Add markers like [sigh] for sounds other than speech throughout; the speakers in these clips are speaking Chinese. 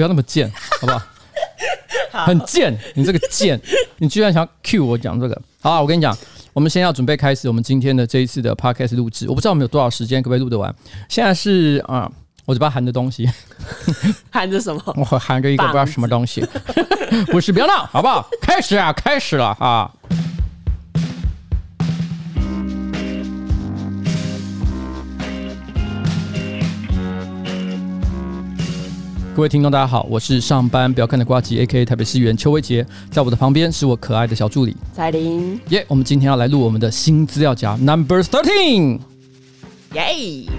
不要那么贱，[laughs] 好不好？好很贱，你这个贱，[laughs] 你居然想要 cue 我讲这个？好啊，我跟你讲，我们先要准备开始我们今天的这一次的 podcast 录制。我不知道我们有多少时间，可不可以录得完？现在是啊，我嘴巴含着东西，[laughs] 含着什么？我含着一个不知道什么东西，不是，不要闹，好不好？开始啊，开始了啊！各位听众，大家好，我是上班不要看的瓜吉，A.K.A. 台北市议员邱威杰，在我的旁边是我可爱的小助理彩玲。耶，yeah, 我们今天要来录我们的新资料夹 Number Thirteen。耶 Yeah！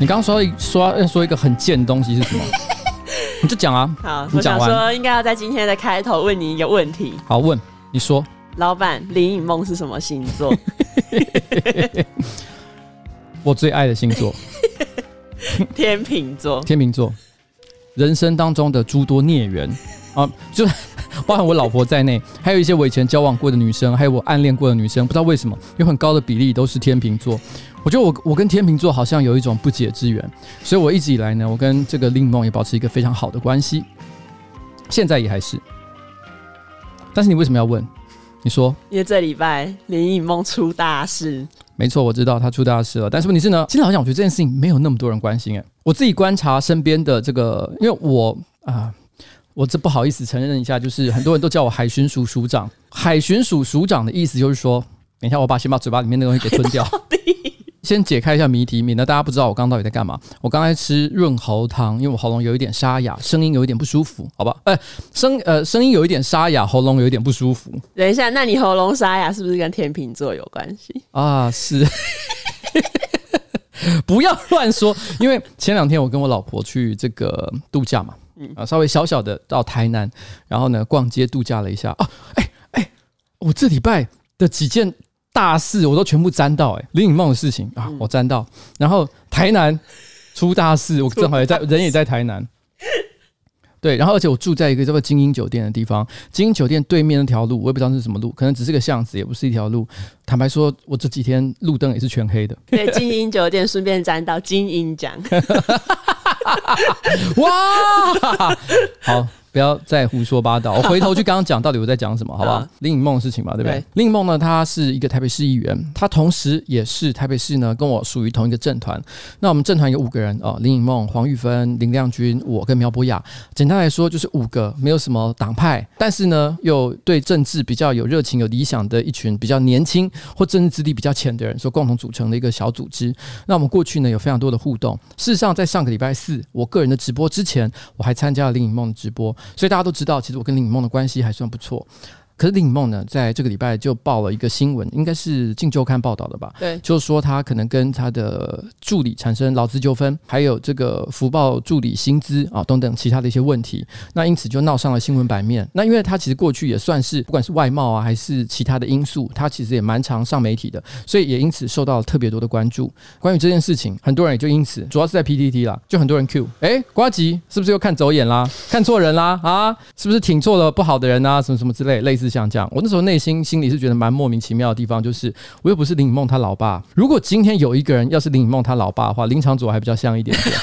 你刚刚说说要说一个很贱的东西是什么？讲啊！好，我想说应该要在今天的开头问你一个问题。好，问你说，老板林颖梦是什么星座？[laughs] 我最爱的星座，[laughs] 天秤座。天秤座，人生当中的诸多孽缘啊，就 [laughs] 包含我老婆在内，还有一些我以前交往过的女生，还有我暗恋过的女生，不知道为什么有很高的比例都是天秤座。我觉得我我跟天秤座好像有一种不解之缘，所以我一直以来呢，我跟这个令梦也保持一个非常好的关系，现在也还是。但是你为什么要问？你说？因为这礼拜林颖梦出大事。没错，我知道他出大事了。但是问题是呢，其实好像我觉得这件事情没有那么多人关心。哎，我自己观察身边的这个，因为我啊，我这不好意思承认一下，就是很多人都叫我海巡署署长。海巡署署长的意思就是说，等一下我把先把嘴巴里面的东西给吞掉。[laughs] 先解开一下谜题，免得大家不知道我刚刚到底在干嘛。我刚才吃润喉糖，因为我喉咙有一点沙哑，声音有一点不舒服，好吧？呃，声呃声音有一点沙哑，喉咙有一点不舒服。等一下，那你喉咙沙哑是不是跟天秤座有关系啊？是，[laughs] 不要乱说。因为前两天我跟我老婆去这个度假嘛，嗯啊，稍微小小的到台南，然后呢逛街度假了一下啊。哎哎，我这礼拜的几件。大事我都全部沾到，哎，林颖梦的事情啊，我沾到。然后台南出大事，我正好也在，[laughs] 人也在台南。对，然后而且我住在一个叫做精英酒店的地方，精英酒店对面那条路，我也不知道是什么路，可能只是个巷子，也不是一条路。坦白说，我这几天路灯也是全黑的。对，精英酒店顺便沾到精英奖。[laughs] 哇，[laughs] 好。不要再胡说八道！[laughs] 我回头去刚刚讲到底我在讲什么，好不好？林颖梦的事情吧，对不对？对林颖梦呢，他是一个台北市议员，他同时也是台北市呢跟我属于同一个政团。那我们政团有五个人哦，林颖梦、黄玉芬、林亮君，我跟苗博雅。简单来说就是五个没有什么党派，但是呢又对政治比较有热情、有理想的一群比较年轻或政治资历比较浅的人所共同组成的一个小组织。那我们过去呢有非常多的互动。事实上，在上个礼拜四我个人的直播之前，我还参加了林颖梦的直播。所以大家都知道，其实我跟林梦的关系还算不错。可是林颖梦呢，在这个礼拜就报了一个新闻，应该是《镜周刊》报道的吧？对，就是说他可能跟他的助理产生劳资纠纷，还有这个福报助理薪资啊等等其他的一些问题。那因此就闹上了新闻版面。那因为他其实过去也算是不管是外貌啊，还是其他的因素，他其实也蛮常上媒体的，所以也因此受到了特别多的关注。关于这件事情，很多人也就因此，主要是在 PTT 啦，就很多人 Q，哎，瓜吉是不是又看走眼啦？看错人啦？啊，是不是挺错了不好的人啊？什么什么之类，类似像这样。我那时候内心心里是觉得蛮莫名其妙的地方，就是我又不是林颖梦他老爸。如果今天有一个人要是林颖梦他老爸的话，林场佐还比较像一点点。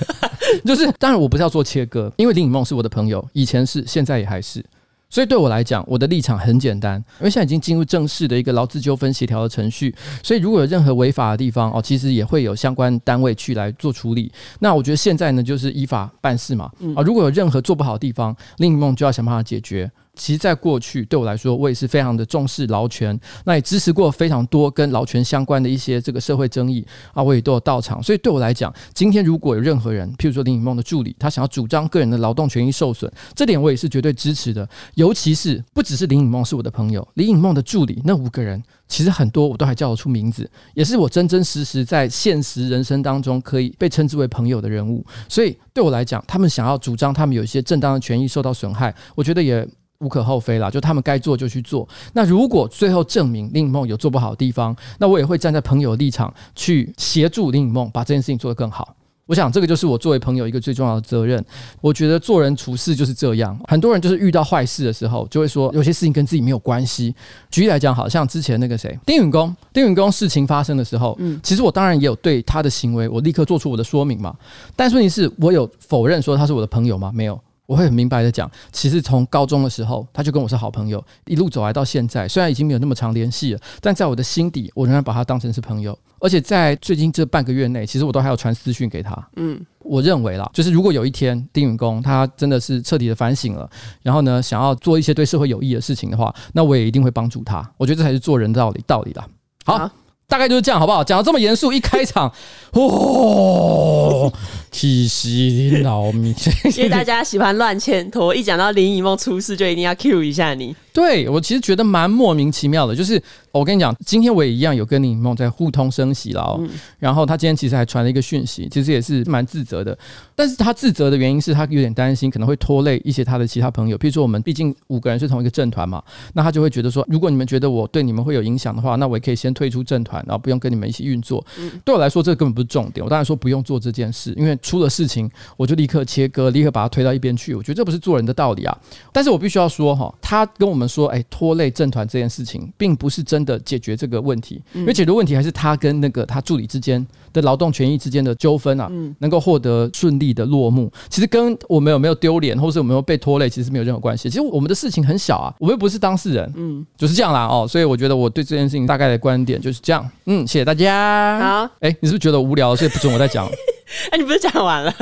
[laughs] 就是当然我不是要做切割，因为林颖梦是我的朋友，以前是，现在也还是。所以对我来讲，我的立场很简单，因为现在已经进入正式的一个劳资纠纷协调的程序，所以如果有任何违法的地方哦，其实也会有相关单位去来做处理。那我觉得现在呢，就是依法办事嘛。啊，如果有任何做不好的地方，林颖梦就要想办法解决。其实，在过去对我来说，我也是非常的重视劳权，那也支持过非常多跟劳权相关的一些这个社会争议啊，我也都有到场。所以对我来讲，今天如果有任何人，譬如说林颖梦的助理，他想要主张个人的劳动权益受损，这点我也是绝对支持的。尤其是不只是林颖梦是我的朋友，林颖梦的助理那五个人，其实很多我都还叫得出名字，也是我真真实实在现实人生当中可以被称之为朋友的人物。所以对我来讲，他们想要主张他们有一些正当的权益受到损害，我觉得也。无可厚非啦，就他们该做就去做。那如果最后证明林颖梦有做不好的地方，那我也会站在朋友的立场去协助林颖梦把这件事情做得更好。我想这个就是我作为朋友一个最重要的责任。我觉得做人处事就是这样，很多人就是遇到坏事的时候，就会说有些事情跟自己没有关系。举例来讲，好像之前那个谁，丁允恭，丁允恭事情发生的时候，嗯，其实我当然也有对他的行为，我立刻做出我的说明嘛。但是问题是，我有否认说他是我的朋友吗？没有。我会很明白的讲，其实从高中的时候，他就跟我是好朋友，一路走来到现在，虽然已经没有那么长联系了，但在我的心底，我仍然把他当成是朋友。而且在最近这半个月内，其实我都还有传私讯给他。嗯，我认为啦，就是如果有一天丁允恭他真的是彻底的反省了，然后呢，想要做一些对社会有益的事情的话，那我也一定会帮助他。我觉得这才是做人的道理道理啦。好。啊大概就是这样，好不好？讲得这么严肃，一开场，[laughs] 哦，气息老米。[laughs] 因为大家喜欢乱牵拖，一讲到林以梦出事，就一定要 cue 一下你。对，我其实觉得蛮莫名其妙的，就是我跟你讲，今天我也一样有跟林以梦在互通声息了哦。嗯、然后他今天其实还传了一个讯息，其实也是蛮自责的。但是他自责的原因是他有点担心，可能会拖累一些他的其他朋友。譬如说，我们毕竟五个人是同一个政团嘛，那他就会觉得说，如果你们觉得我对你们会有影响的话，那我也可以先退出政团，然后不用跟你们一起运作。嗯、对我来说，这个根本不是重点。我当然说不用做这件事，因为出了事情，我就立刻切割，立刻把他推到一边去。我觉得这不是做人的道理啊。但是我必须要说哈，他跟我们。说哎，拖累政团这件事情，并不是真的解决这个问题，因为解决问题还是他跟那个他助理之间的劳动权益之间的纠纷啊，能够获得顺利的落幕。其实跟我们有没有丢脸，或是有没有被拖累，其实没有任何关系。其实我们的事情很小啊，我们又不是当事人，嗯，就是这样啦哦。所以我觉得我对这件事情大概的观点就是这样。嗯，谢谢大家。好，哎，你是不是觉得无聊，所以不准我再讲？[laughs] 哎，你不是讲完了？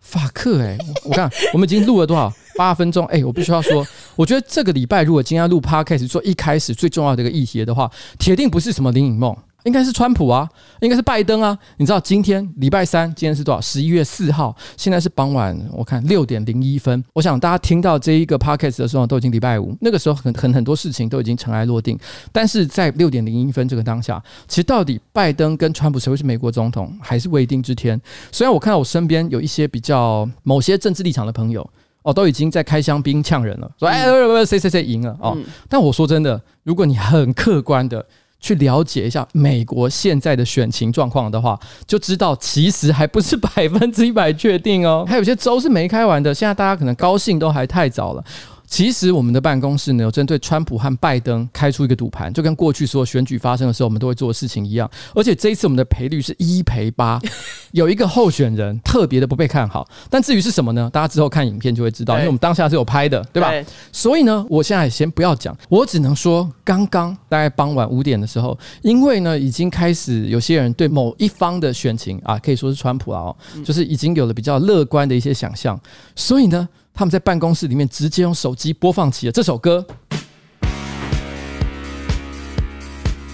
法克，哎，我看我们已经录了多少？八分钟，哎，我必须要说，我觉得这个礼拜如果今天录 Podcast 做一开始最重要的一个议题的话，铁定不是什么林颖梦。应该是川普啊，应该是拜登啊。你知道今天礼拜三，今天是多少？十一月四号，现在是傍晚，我看六点零一分。我想大家听到这一个 podcast 的时候，都已经礼拜五，那个时候很很很多事情都已经尘埃落定。但是在六点零一分这个当下，其实到底拜登跟川普谁会是美国总统，还是未定之天。虽然我看到我身边有一些比较某些政治立场的朋友哦，都已经在开香槟呛人了，说哎，谁谁谁赢了哦。但我说真的，如果你很客观的。去了解一下美国现在的选情状况的话，就知道其实还不是 [laughs] 百分之一百确定哦，还有些州是没开完的。现在大家可能高兴都还太早了。其实我们的办公室呢，有针对川普和拜登开出一个赌盘，就跟过去所有选举发生的时候我们都会做的事情一样。而且这一次我们的赔率是一赔八，[laughs] 有一个候选人特别的不被看好。但至于是什么呢？大家之后看影片就会知道，因为我们当下是有拍的，对吧？所以呢，我现在先不要讲，我只能说，刚刚大概傍晚五点的时候，因为呢已经开始有些人对某一方的选情啊，可以说是川普啊哦，就是已经有了比较乐观的一些想象，所以呢。他们在办公室里面直接用手机播放起了这首歌，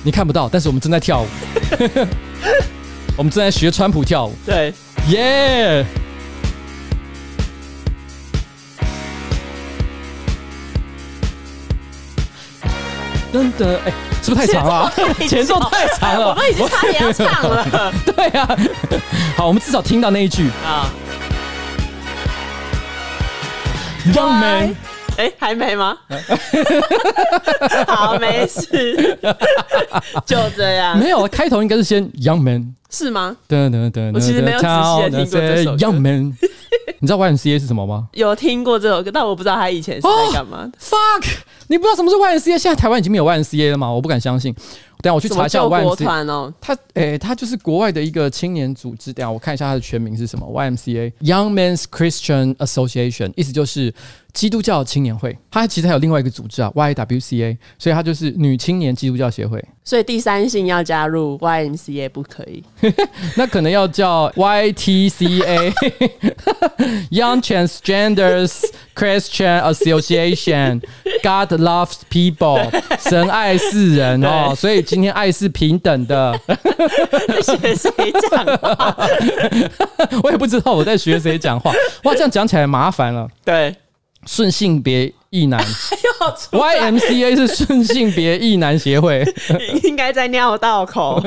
你看不到，但是我们正在跳舞，[laughs] 我们正在学川普跳舞。对，耶！真的，哎，是不是太长了？前奏太长了，我们已经差点要唱了。[laughs] 对呀，好，我们至少听到那一句啊。Young man，哎，还没吗？[laughs] 好，没事，[laughs] 就这样。没有，开头应该是先 Young man，是吗？对对对，我其实没有仔细听过这首歌。Young man，你知道 YMCA 是什么吗？有听过这首歌，但我不知道他以前是在干嘛。Fuck，你不知道什么是 YMCA？现在台湾已经没有 YMCA 了吗？我不敢相信。等下我去查一下 YMCA 哦，他诶、欸，他就是国外的一个青年组织。等下我看一下他的全名是什么？YMCA Young Men's Christian Association，意思就是基督教青年会。它其实还有另外一个组织啊，YWCA，所以它就是女青年基督教协会。[laughs] 所以第三性要加入 YMCA 不可以？[laughs] 那可能要叫 YTCA，Young [laughs] Transgenders Christian Association，God loves people，神爱世人哦，所以。今天爱是平等的。学谁讲话？我也不知道我在学谁讲话。哇，这样讲起来麻烦了。对，顺性别异男，YMCA 是顺性别异男协会，应该在尿道口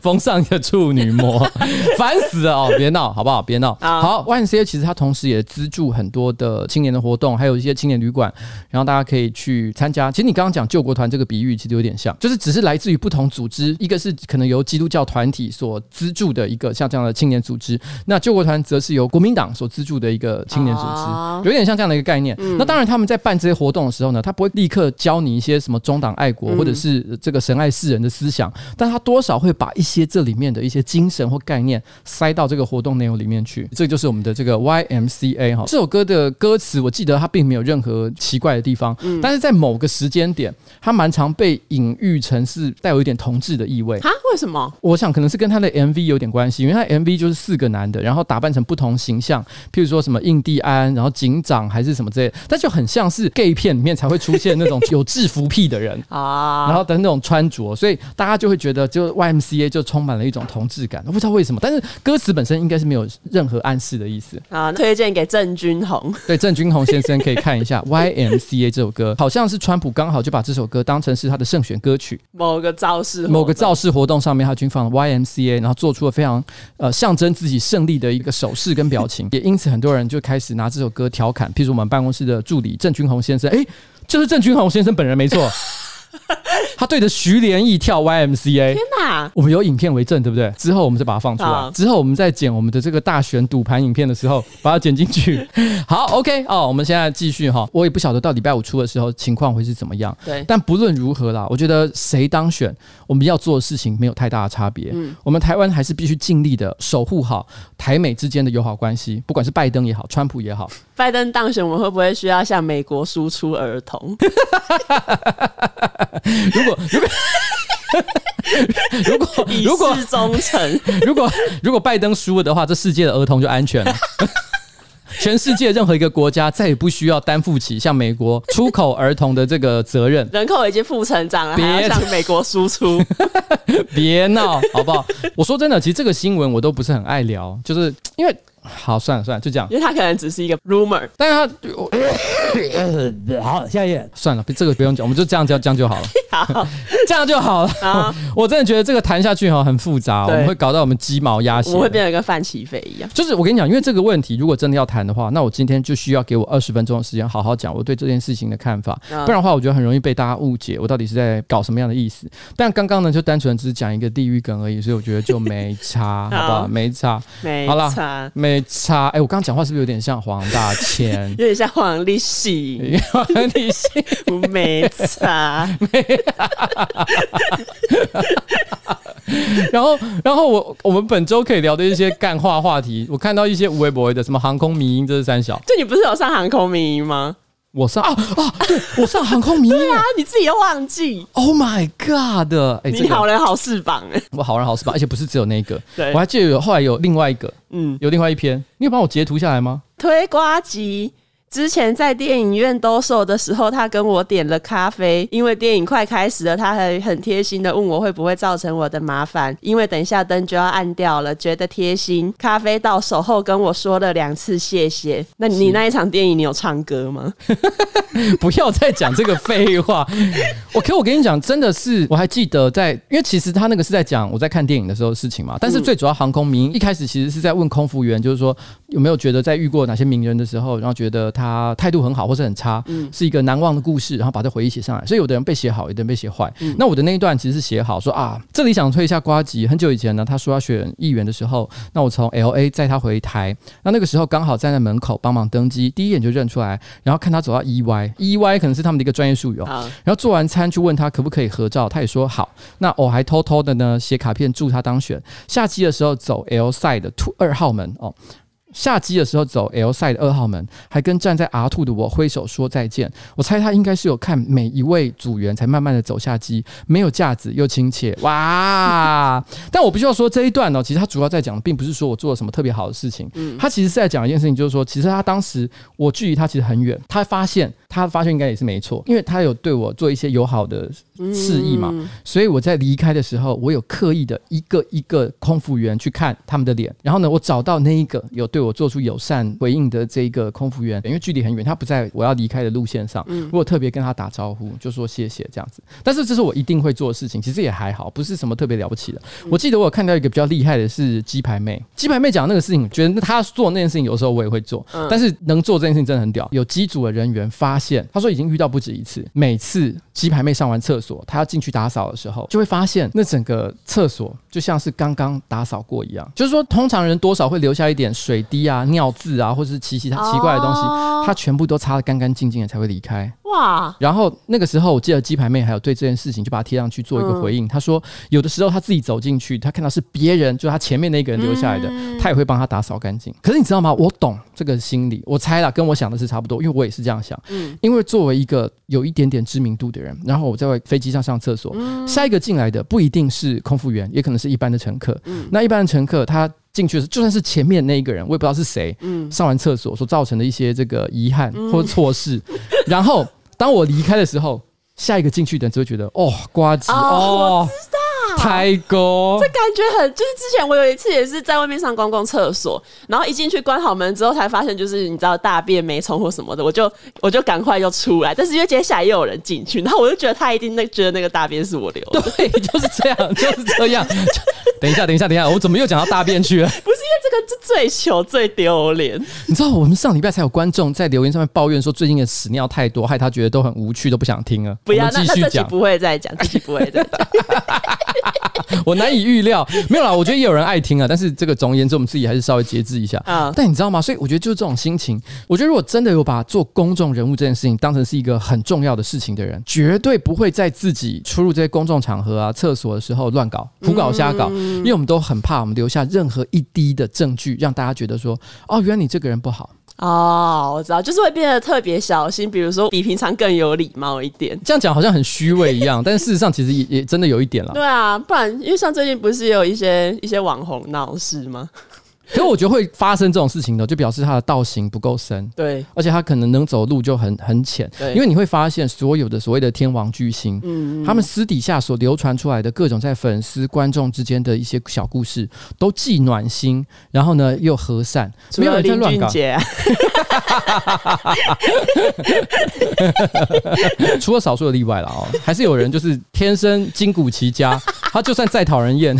缝上一个处女膜，[laughs] 烦死了哦！别闹好不好？别闹。好，YMCA 其实它同时也资助很多的青年的活动，还有一些青年旅馆，然后大家可以去参加。其实你刚刚讲救国团这个比喻，其实有点像，就是只是来自于不同组织，一个是可能由基督教团体所资助的一个像这样的青年组织，那救国团则是由国民党所资助的一个青年组织，有点像这样的一个概念。那当然他们在办这些活动的时候呢，他不会立刻教你一些什么中党爱国或者是这个神爱世人的思想，但他多少会把一些这里面的一些精神或概念塞到这个活动内容里面去。这就是我们的这个 YMCA 哈。这首歌的歌词我记得它并没有任何奇怪的地方，但是在某个时间点，它蛮常被隐喻成是带有一点同志的意味。啊？为什么？我想可能是跟他的 MV 有点关系，因为他 MV 就是四个男的，然后打扮成不同形象，譬如说什么印第安，然后警长还是什么之类的，但就很像是 gay 片里面才会出现那种 [laughs] 有制服癖的人啊，然后的那种穿着，所以大家就会觉得就 YMCA 就充满了一种同志感，我不知道为什么，但是歌词本身应该是没有任何暗示的意思。啊。推荐给郑君宏，[laughs] 对郑君宏先生可以看一下 YMCA 这首歌，好像是川普刚好就把这首歌当成是他的胜选歌曲，某个造势某个造势活动上面他均放了 YMCA，然后做出了非常呃象征自己胜利的一个手势跟表情，也因此很多人就开始拿这首歌调侃，譬如我们办公室的助理郑君宏先生，哎，就是郑君宏先生本人没错。[laughs] 他对着徐连义跳 YMCA，天哪！我们有影片为证，对不对？之后我们再把它放出来。之后我们再剪我们的这个大选赌盘影片的时候，把它剪进去。[laughs] 好，OK 哦，我们现在继续哈。我也不晓得到礼拜五出的时候情况会是怎么样。对，但不论如何啦，我觉得谁当选，我们要做的事情没有太大的差别。嗯，我们台湾还是必须尽力的守护好台美之间的友好关系，不管是拜登也好，川普也好。拜登当选，我们会不会需要向美国输出儿童？如果如果如果如果忠诚，如果如果拜登输了的话，这世界的儿童就安全了。全世界任何一个国家再也不需要担负起像美国出口儿童的这个责任。人口已经负成长了，别还要向美国输出？[laughs] 别闹好不好？我说真的，其实这个新闻我都不是很爱聊，就是因为。好，算了算了，就这样。因为他可能只是一个 rumor，但是他好，下一页算了，这个不用讲，我们就这样这样这样就好了。[laughs] 好，这样就好了。好我真的觉得这个谈下去哈很复杂，我们会搞到我们鸡毛鸭血，我会变成跟范起飞一样。就是我跟你讲，因为这个问题，如果真的要谈的话，那我今天就需要给我二十分钟的时间，好好讲我对这件事情的看法。不然的话，我觉得很容易被大家误解，我到底是在搞什么样的意思。但刚刚呢，就单纯只是讲一个地狱梗而已，所以我觉得就没差，[laughs] 好不好？没差，没差，好了，没。没差哎，我刚刚讲话是不是有点像黄大千？[laughs] 有点像黄立行，[laughs] 黄立行 [laughs] 没差。然后，然后我我们本周可以聊的一些干话话题，我看到一些无微博的什么航空迷音，这是三小。就你不是有上航空迷音吗？我上啊啊！对，[laughs] 我上航空迷对啊，你自己又忘记？Oh my god！哎，你好人好事榜哎，我好人好事榜，而且不是只有那个，对，我还记得有后来有另外一个，嗯，有另外一篇，你有帮我截图下来吗？推瓜吉。之前在电影院兜售的时候，他跟我点了咖啡，因为电影快开始了，他还很贴心的问我会不会造成我的麻烦，因为等一下灯就要暗掉了，觉得贴心。咖啡到手后跟我说了两次谢谢。那你那一场电影你有唱歌吗？[laughs] 不要再讲这个废话。[laughs] 我可我跟你讲，真的是我还记得在，因为其实他那个是在讲我在看电影的时候的事情嘛。但是最主要航空迷一开始其实是在问空服员，就是说有没有觉得在遇过哪些名人的时候，然后觉得。他态度很好，或是很差，嗯，是一个难忘的故事，然后把这回忆写上来。所以有的人被写好，有的人被写坏。嗯、那我的那一段其实是写好，说啊，这里想推一下瓜吉。很久以前呢，他说要选议员的时候，那我从 L A 载他回台，那那个时候刚好站在门口帮忙登机，第一眼就认出来，然后看他走到 E Y，E Y 可能是他们的一个专业术语哦。然后做完餐去问他可不可以合照，他也说好。那我还偷偷的呢写卡片祝他当选。下机的时候走 L side 的 two 二号门哦。下机的时候走 L side 二号门，还跟站在 R two 的我挥手说再见。我猜他应该是有看每一位组员，才慢慢的走下机，没有架子又亲切，哇！[laughs] 但我必须要说这一段呢，其实他主要在讲的并不是说我做了什么特别好的事情，嗯，他其实是在讲一件事情，就是说，其实他当时我距离他其实很远，他发现他发现应该也是没错，因为他有对我做一些友好的示意嘛，所以我在离开的时候，我有刻意的一个一个空服员去看他们的脸，然后呢，我找到那一个有对我。我做出友善回应的这个空服员，因为距离很远，他不在我要离开的路线上，嗯，我特别跟他打招呼，就说谢谢这样子。但是这是我一定会做的事情，其实也还好，不是什么特别了不起的。我记得我有看到一个比较厉害的是鸡排妹，鸡排妹讲那个事情，觉得她做那件事情，有时候我也会做，但是能做这件事情真的很屌。有机组的人员发现，他说已经遇到不止一次，每次鸡排妹上完厕所，他要进去打扫的时候，就会发现那整个厕所就像是刚刚打扫过一样。就是说，通常人多少会留下一点水滴啊、尿渍啊，或者是奇奇他奇怪的东西，他全部都擦得干干净净的才会离开。哇！然后那个时候，我记得鸡排妹还有对这件事情就把它贴上去做一个回应。他说，有的时候他自己走进去，他看到是别人，就他前面那个人留下来的，他也会帮他打扫干净。可是你知道吗？我懂这个心理，我猜了，跟我想的是差不多，因为我也是这样想。嗯，因为作为一个有一点点知名度的人，然后我在飞机上上厕所，下一个进来的不一定是空服员，也可能是一般的乘客。嗯，那一般的乘客他进去的时候，就算是前面那一个人，我也不知道是谁。嗯，上完厕所所造成的一些这个遗憾或者错事，[laughs] 然后。当我离开的时候，下一个进去的人只会觉得哦，瓜子哦，哦，太高，这感觉很就是之前我有一次也是在外面上公共厕所，然后一进去关好门之后才发现就是你知道大便没冲或什么的，我就我就赶快就出来，但是因为接下来又有人进去，然后我就觉得他一定那觉得那个大便是我留的，[laughs] 对，就是这样，就是这样。[laughs] 等一下，等一下，等一下，我怎么又讲到大便去了？不是因为这个是最糗最丢脸，你知道我们上礼拜才有观众在留言上面抱怨说最近的屎尿太多，害他觉得都很无趣，都不想听了。不要，那那这期不会再讲，这期不会再讲。[laughs] [laughs] 我难以预料，没有啦。我觉得也有人爱听啊，但是这个总而言之，我们自己还是稍微节制一下啊。但你知道吗？所以我觉得就是这种心情。我觉得如果真的有把做公众人物这件事情当成是一个很重要的事情的人，绝对不会在自己出入这些公众场合啊、厕所的时候乱搞、胡搞、瞎搞。因为我们都很怕我们留下任何一滴的证据，让大家觉得说：哦，原来你这个人不好。哦，我知道，就是会变得特别小心，比如说比平常更有礼貌一点。这样讲好像很虚伪一样，但事实上其实也也真的有一点了。对啊，不然因为像最近不是也有一些一些网红闹事吗？可是我觉得会发生这种事情的，就表示他的道行不够深。对，而且他可能能走路就很很浅。对，因为你会发现所有的所谓的天王巨星，嗯，他们私底下所流传出来的各种在粉丝观众之间的一些小故事，都既暖心，然后呢又和善，没有人在乱搞。[laughs] 除了少数的例外了哦，还是有人就是天生筋骨奇佳，他就算再讨人厌。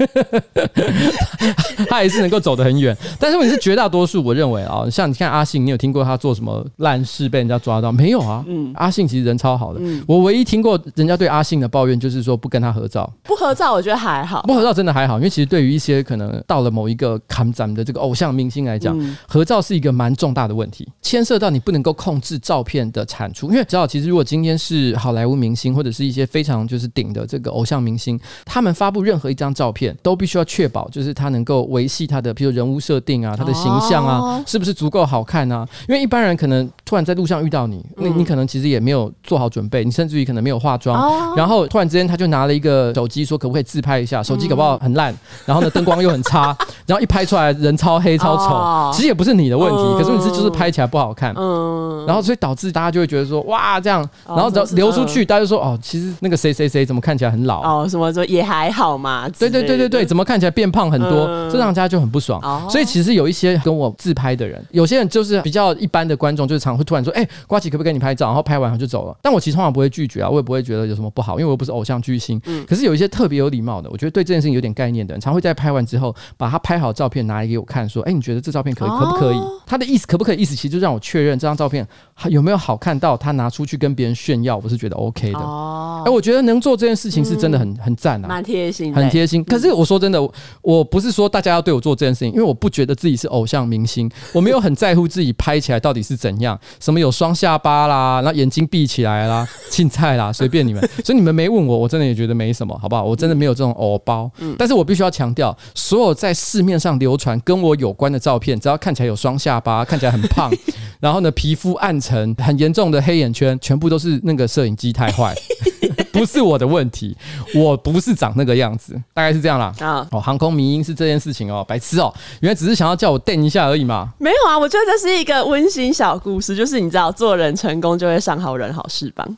[laughs] 他还是能够走得很远，但是问题是绝大多数，我认为啊，像你看阿信，你有听过他做什么烂事被人家抓到？没有啊？嗯，阿信其实人超好的，嗯，我唯一听过人家对阿信的抱怨就是说不跟他合照，不合照，我觉得还好，不合照真的还好，因为其实对于一些可能到了某一个坎站的这个偶像明星来讲，嗯，合照是一个蛮重大的问题，牵涉到你不能够控制照片的产出，因为知道其实如果今天是好莱坞明星或者是一些非常就是顶的这个偶像明星，他们发布任何一张照片。都必须要确保，就是他能够维系他的，比如人物设定啊，他的形象啊，是不是足够好看啊？因为一般人可能突然在路上遇到你，那你可能其实也没有做好准备，你甚至于可能没有化妆，然后突然之间他就拿了一个手机说可不可以自拍一下，手机搞不好很烂，然后呢灯光又很差，[laughs] 然后一拍出来人超黑超丑，其实也不是你的问题，可是你是就是拍起来不好看，嗯。然后所以导致大家就会觉得说哇这样，然后流流出去，大家就说哦，其实那个谁谁谁怎么看起来很老。哦，什么说也还好嘛，对对对对对，怎么看起来变胖很多，这让大家就很不爽。所以其实有一些跟我自拍的人，有些人就是比较一般的观众，就是常会突然说：“哎，瓜吉可不可以跟你拍照？”然后拍完后就走了。但我其实通常不会拒绝啊，我也不会觉得有什么不好，因为我又不是偶像巨星。可是有一些特别有礼貌的，我觉得对这件事情有点概念的人，常会在拍完之后把他拍好的照片拿来给我看，说：“哎，你觉得这照片可以可不可以？”他的意思可不可以？意思其实就让我确认这张照片有没有好看到他拿出去跟别人炫耀，我是觉得 OK 的。哎，我觉得能做这件事情是真的很很赞啊，蛮贴心，很贴心。可是我说真的。我不是说大家要对我做这件事情，因为我不觉得自己是偶像明星，我没有很在乎自己拍起来到底是怎样，什么有双下巴啦，然后眼睛闭起来啦，青菜啦，随便你们。[laughs] 所以你们没问我，我真的也觉得没什么，好不好？我真的没有这种偶包。但是我必须要强调，所有在市面上流传跟我有关的照片，只要看起来有双下巴，看起来很胖，然后呢皮肤暗沉，很严重的黑眼圈，全部都是那个摄影机太坏。[laughs] 不是我的问题，[laughs] 我不是长那个样子，大概是这样啦。啊，哦，航空迷因是这件事情哦，白痴哦，原来只是想要叫我瞪一下而已嘛。没有啊，我觉得这是一个温馨小故事，就是你知道，做人成功就会上好人好事帮。[laughs]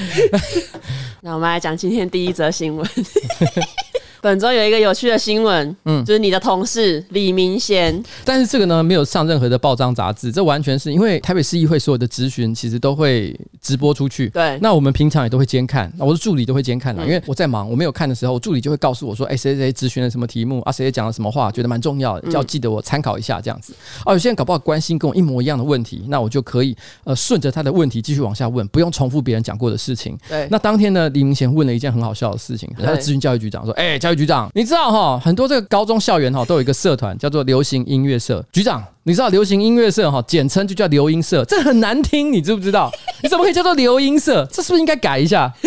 [laughs] 那我们来讲今天第一则新闻。本周有一个有趣的新闻，嗯，就是你的同事李明贤，但是这个呢没有上任何的报章杂志，这完全是因为台北市议会所有的咨询其实都会直播出去，对，那我们平常也都会监看，那我的助理都会监看的，因为我在忙，我没有看的时候，我助理就会告诉我说，哎，谁谁咨询了什么题目啊，谁谁讲了什么话，觉得蛮重要的，就要记得我参考一下这样子。哦，有些人搞不好关心跟我一模一样的问题，那我就可以呃顺着他的问题继续往下问，不用重复别人讲过的事情。对，那当天呢，李明贤问了一件很好笑的事情，他的咨询教育局长说，哎，教育局长，你知道哈，很多这个高中校园哈都有一个社团叫做流行音乐社，局长。你知道流行音乐社哈，简称就叫流音社，这很难听，你知不知道？[laughs] 你怎么可以叫做流音社？这是不是应该改一下？[laughs]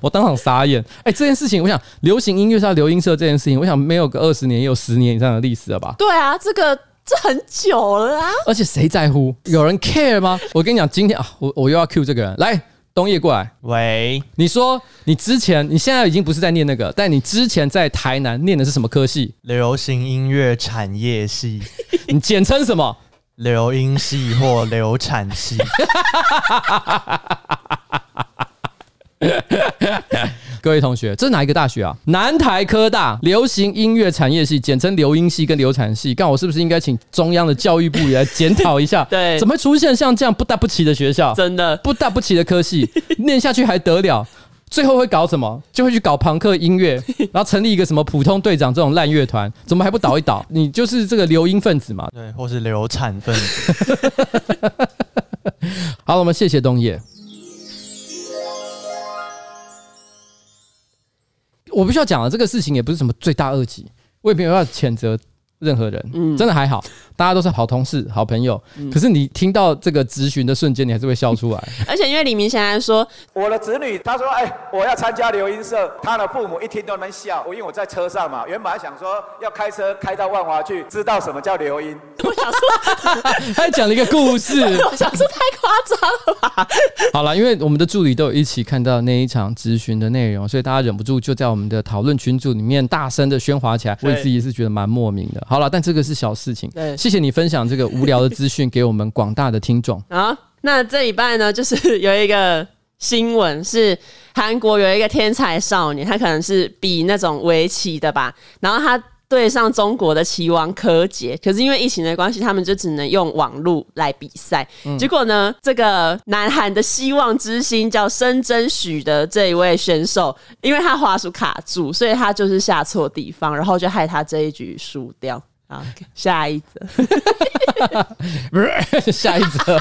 我当场傻眼。哎，这件事情，我想流行音乐社、流音社这件事情，我想没有个二十年，也有十年以上的历史了吧？对啊，这个这很久了啊。而且谁在乎？有人 care 吗？我跟你讲，今天啊，我我又要 cue 这个人来。东叶过来，喂，你说你之前，你现在已经不是在念那个，但你之前在台南念的是什么科系？流行音乐产业系，[laughs] 你简称什么？流音系或流产系。[laughs] [laughs] 各位同学，这是哪一个大学啊？南台科大流行音乐产业系，简称流音系跟流产系。干，我是不是应该请中央的教育部也来检讨一下？[laughs] 对，怎么会出现像这样不大不齐的学校？真的不大不齐的科系，[laughs] 念下去还得了？最后会搞什么？就会去搞朋克音乐，然后成立一个什么普通队长这种烂乐团？怎么还不倒一倒？你就是这个流音分子嘛？对，或是流产分子。好，我们谢谢东叶。我必须要讲了，这个事情也不是什么罪大恶极，我也没有要谴责任何人，嗯，真的还好。大家都是好同事、好朋友，嗯、可是你听到这个咨询的瞬间，你还是会笑出来。而且因为李明贤还说，我的子女，他说：“哎、欸，我要参加留音社。”他的父母一听都能笑。我因为我在车上嘛，原本还想说要开车开到万华去，知道什么叫留音。[laughs] 我想说，他还讲了一个故事。[laughs] 我想说太夸张了吧？好了，因为我们的助理都有一起看到那一场咨询的内容，所以大家忍不住就在我们的讨论群组里面大声的喧哗起来。我自己是觉得蛮莫名的。好了，但这个是小事情。对，谢谢你分享这个。无聊的资讯给我们广大的听众啊！那这礼拜呢，就是有一个新闻，是韩国有一个天才少年，他可能是比那种围棋的吧，然后他对上中国的棋王柯洁，可是因为疫情的关系，他们就只能用网络来比赛。嗯、结果呢，这个南韩的希望之星叫申真许的这一位选手，因为他滑鼠卡住，所以他就是下错地方，然后就害他这一局输掉。好，[laughs] 下一则，不是下一则。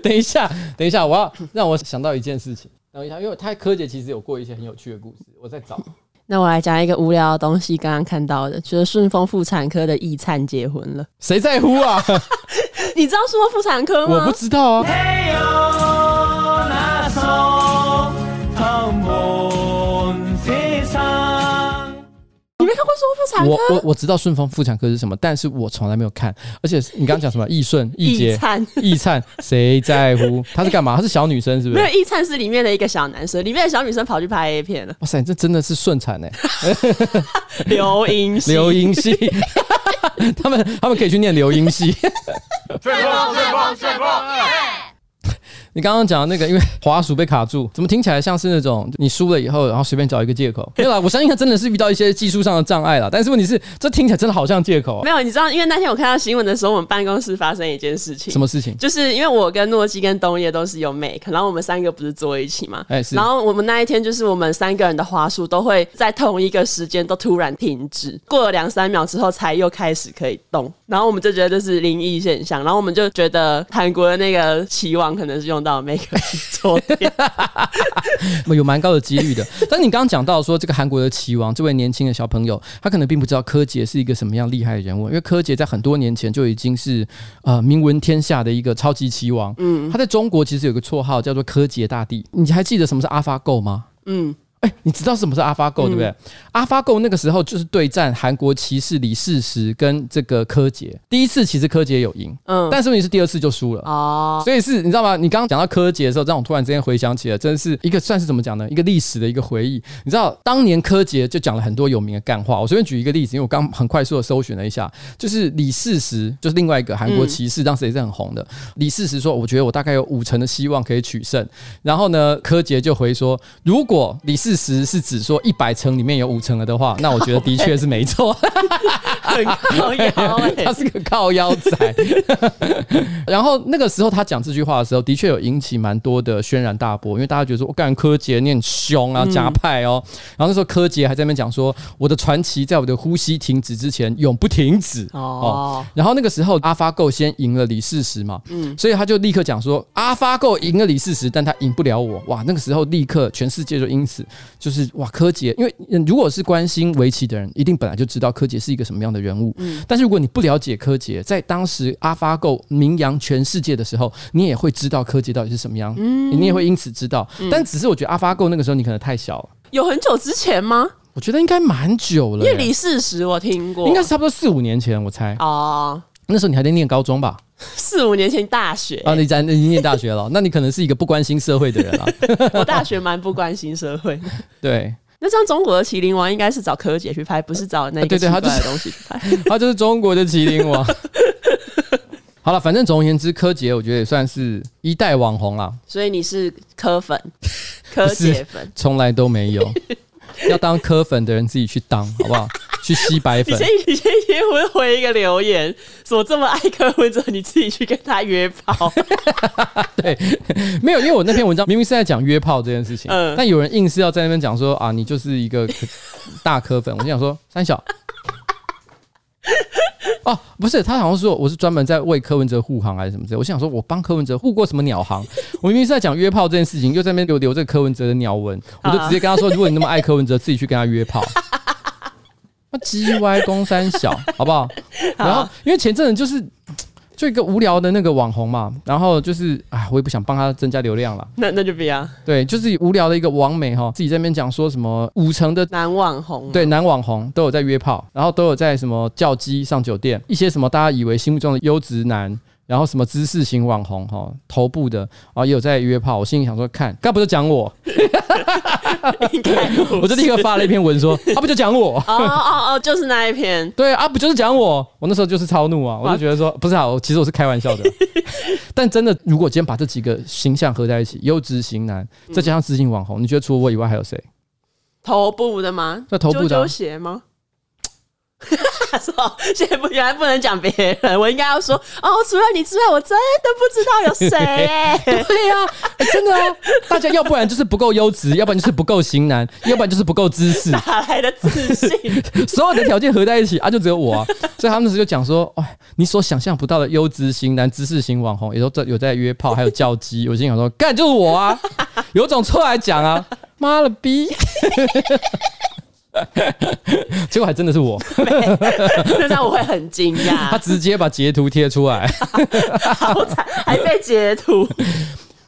等一下，等一下，我要让我想到一件事情。等一下，因为他柯洁其实有过一些很有趣的故事，我在找。那我来讲一个无聊的东西，刚刚看到的，就是顺丰妇产科的易灿结婚了。谁在乎啊？[laughs] 你知道顺丰妇产科吗？我不知道啊。我我我知道顺丰妇产科是什么，但是我从来没有看。而且你刚刚讲什么？[laughs] 易顺、易洁、易灿，谁在乎？他是干嘛？他是小女生是不是？没有，易灿是里面的一个小男生，里面的小女生跑去拍 A 片了。哇塞，这真的是顺产哎！[laughs] [laughs] 流音系，流音系，他们他们可以去念刘英系。顺丰，顺丰，顺丰。你刚刚讲的那个，因为滑鼠被卡住，[laughs] 怎么听起来像是那种你输了以后，然后随便找一个借口？[laughs] 没有啦，我相信他真的是遇到一些技术上的障碍了。但是问题是，这听起来真的好像借口啊。没有，你知道，因为那天我看到新闻的时候，我们办公室发生一件事情。什么事情？就是因为我跟诺基跟东叶都是有 Make，然后我们三个不是坐一起嘛？哎，是。然后我们那一天就是我们三个人的滑鼠都会在同一个时间都突然停止，过了两三秒之后才又开始可以动。然后我们就觉得这是灵异现象，然后我们就觉得韩国的那个棋王可能是用到每个人。昨天 [laughs] 有蛮高的几率的。但你刚刚讲到说，这个韩国的棋王，这位年轻的小朋友，他可能并不知道柯洁是一个什么样厉害的人物，因为柯洁在很多年前就已经是呃名闻天下的一个超级棋王。嗯，他在中国其实有个绰号叫做柯洁大帝。你还记得什么是 AlphaGo 吗？嗯。哎、欸，你知道什么是 AlphaGo、嗯、对不对？AlphaGo 那个时候就是对战韩国骑士李世石跟这个柯洁。第一次其实柯洁有赢，嗯，但是问题是第二次就输了哦。所以是你知道吗？你刚刚讲到柯洁的时候，让我突然之间回想起了，真的是一个算是怎么讲呢？一个历史的一个回忆。你知道当年柯洁就讲了很多有名的干话。我随便举一个例子，因为我刚很快速的搜寻了一下，就是李世石，就是另外一个韩国骑士，当时也是很红的。嗯、李世石说：“我觉得我大概有五成的希望可以取胜。”然后呢，柯洁就回说：“如果李世石是指说一百层里面有五层了的话，那我觉得的确是没错，[laughs] 很靠腰、[laughs] 欸，他是个靠腰仔。然后那个时候他讲这句话的时候，的确有引起蛮多的轩然大波，因为大家觉得说我感觉柯洁你很凶啊，夹派哦。然后那时候柯洁还在那边讲说，我的传奇在我的呼吸停止之前永不停止哦。然后那个时候 AlphaGo 先赢了李世石嘛，嗯，所以他就立刻讲说 AlphaGo 赢了李世石，但他赢不了我。哇，那个时候立刻全世界就因此就是哇，柯洁，因为如果是关心围棋的人，一定本来就知道柯洁是一个什么样的人物。嗯，但是如果你不了解柯洁，在当时 AlphaGo 名扬全世界的时候，你也会知道柯洁到底是什么样，嗯，你也会因此知道。但只是我觉得 AlphaGo 那个时候你可能太小了，有很久之前吗？我觉得应该蛮久了，因为李世石我听过，应该是差不多四五年前，我猜。哦，那时候你还在念高中吧？[laughs] 四五年前大学啊，你在你念大学了，[laughs] 那你可能是一个不关心社会的人啊。[laughs] 我大学蛮不关心社会。对，那像中国的麒麟王应该是找柯洁去拍，不是找那个奇怪的东西去拍。他就是中国的麒麟王。好了，反正总而言之，柯洁我觉得也算是一代网红啦。所以你是柯粉，柯洁粉，从来都没有。[laughs] 要当柯粉的人自己去当，好不好？[laughs] 去吸白粉。你先，你先，先回回一个留言，说这么爱柯文哲，你自己去跟他约炮。[laughs] 对，没有，因为我那篇文章明明是在讲约炮这件事情，嗯，但有人硬是要在那边讲说啊，你就是一个大柯粉。我就想说，三小。哦，不是，他好像说我是专门在为柯文哲护航还是什么之类。我想说，我帮柯文哲护过什么鸟航？[laughs] 我明明是在讲约炮这件事情，又在那边留留这个柯文哲的鸟文，我就直接跟他说：如果你那么爱柯文哲，自己去跟他约炮。[laughs] 那 G Y 公三小，好不好？然后因为前阵子就是。就一个无聊的那个网红嘛，然后就是啊，我也不想帮他增加流量了。[laughs] 那那就不要。对，就是无聊的一个网美哈，自己在那边讲说什么五成的男网红，对，男网红都有在约炮，然后都有在什么叫鸡上酒店，一些什么大家以为心目中的优质男。然后什么知识型网红哈，头部的啊也有在约炮，我心里想说，看，[laughs] 该不就讲我，我就立刻发了一篇文说，啊不就讲我，[laughs] 哦哦哦，就是那一篇，对啊，不就是讲我，我那时候就是超怒啊，我就觉得说，不是啊，我其实我是开玩笑的，[laughs] 但真的，如果今天把这几个形象合在一起，优质型男，再加上知识型网红，你觉得除了我以外还有谁？头部的吗？那头部的、啊、啾啾鞋吗？[laughs] 他说：“现在不，原来不能讲别人，我应该要说哦，除了你之外，我真的不知道有谁、欸。[laughs] 对呀、啊欸，真的啊，大家要不然就是不够优质，要不然就是不够型男，要不然就是不够知识，哪来的自信？[laughs] 所有的条件合在一起啊，就只有我啊。所以他们就讲说，哎，你所想象不到的优质型男、知识型网红，也都在有在约炮，还有叫鸡。我心想说，干就是我啊，有种出来讲啊，妈了逼！” [laughs] 结果还真的是我，[laughs] 那这样我会很惊讶。他直接把截图贴出来，[laughs] 好惨，还被截图。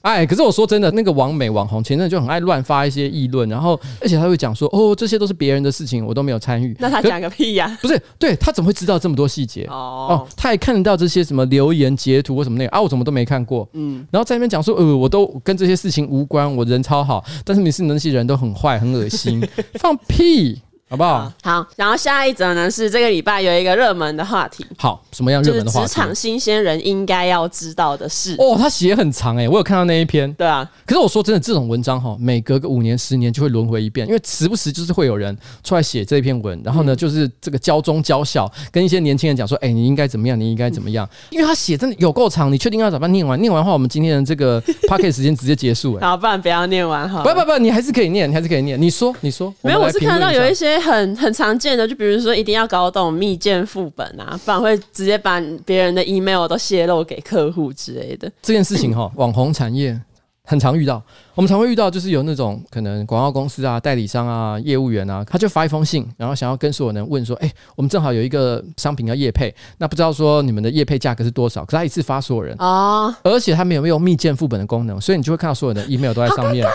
哎，可是我说真的，那个网美网红前阵就很爱乱发一些议论，然后而且他会讲说，哦，这些都是别人的事情，我都没有参与。那他讲个屁呀、啊？不是，对他怎么会知道这么多细节？哦哦，他也看得到这些什么留言截图或什么那个啊，我怎么都没看过。嗯，然后在那边讲说，呃，我都跟这些事情无关，我人超好，但是你是那些人都很坏，很恶心，[laughs] 放屁。好不好？好，然后下一则呢是这个礼拜有一个热门的话题。好，什么样热门的话题？职场新鲜人应该要知道的事。哦，他写很长哎，我有看到那一篇。对啊，可是我说真的，这种文章哈，每隔个五年、十年就会轮回一遍，因为时不时就是会有人出来写这篇文，然后呢，就是这个教中教小，跟一些年轻人讲说，哎，你应该怎么样？你应该怎么样？[laughs] 因为他写真的有够长，你确定要怎么念完？念完的话，我们今天的这个 [laughs] podcast 时间直接结束。好，不然不要念完哈。不不不，你还是可以念，你还是可以念。你说，你说。没有，我是看到有一些很很常。见的就比如说一定要搞懂密件副本啊，不然会直接把别人的 email 都泄露给客户之类的。这件事情哈，网红产业很常遇到。我们常会遇到，就是有那种可能广告公司啊、代理商啊、业务员啊，他就发一封信，然后想要跟所有人问说：“哎，我们正好有一个商品要业配，那不知道说你们的业配价格是多少？”可是他一次发所有人啊，而且他们有没有密件副本的功能，所以你就会看到所有的 email 都在上面。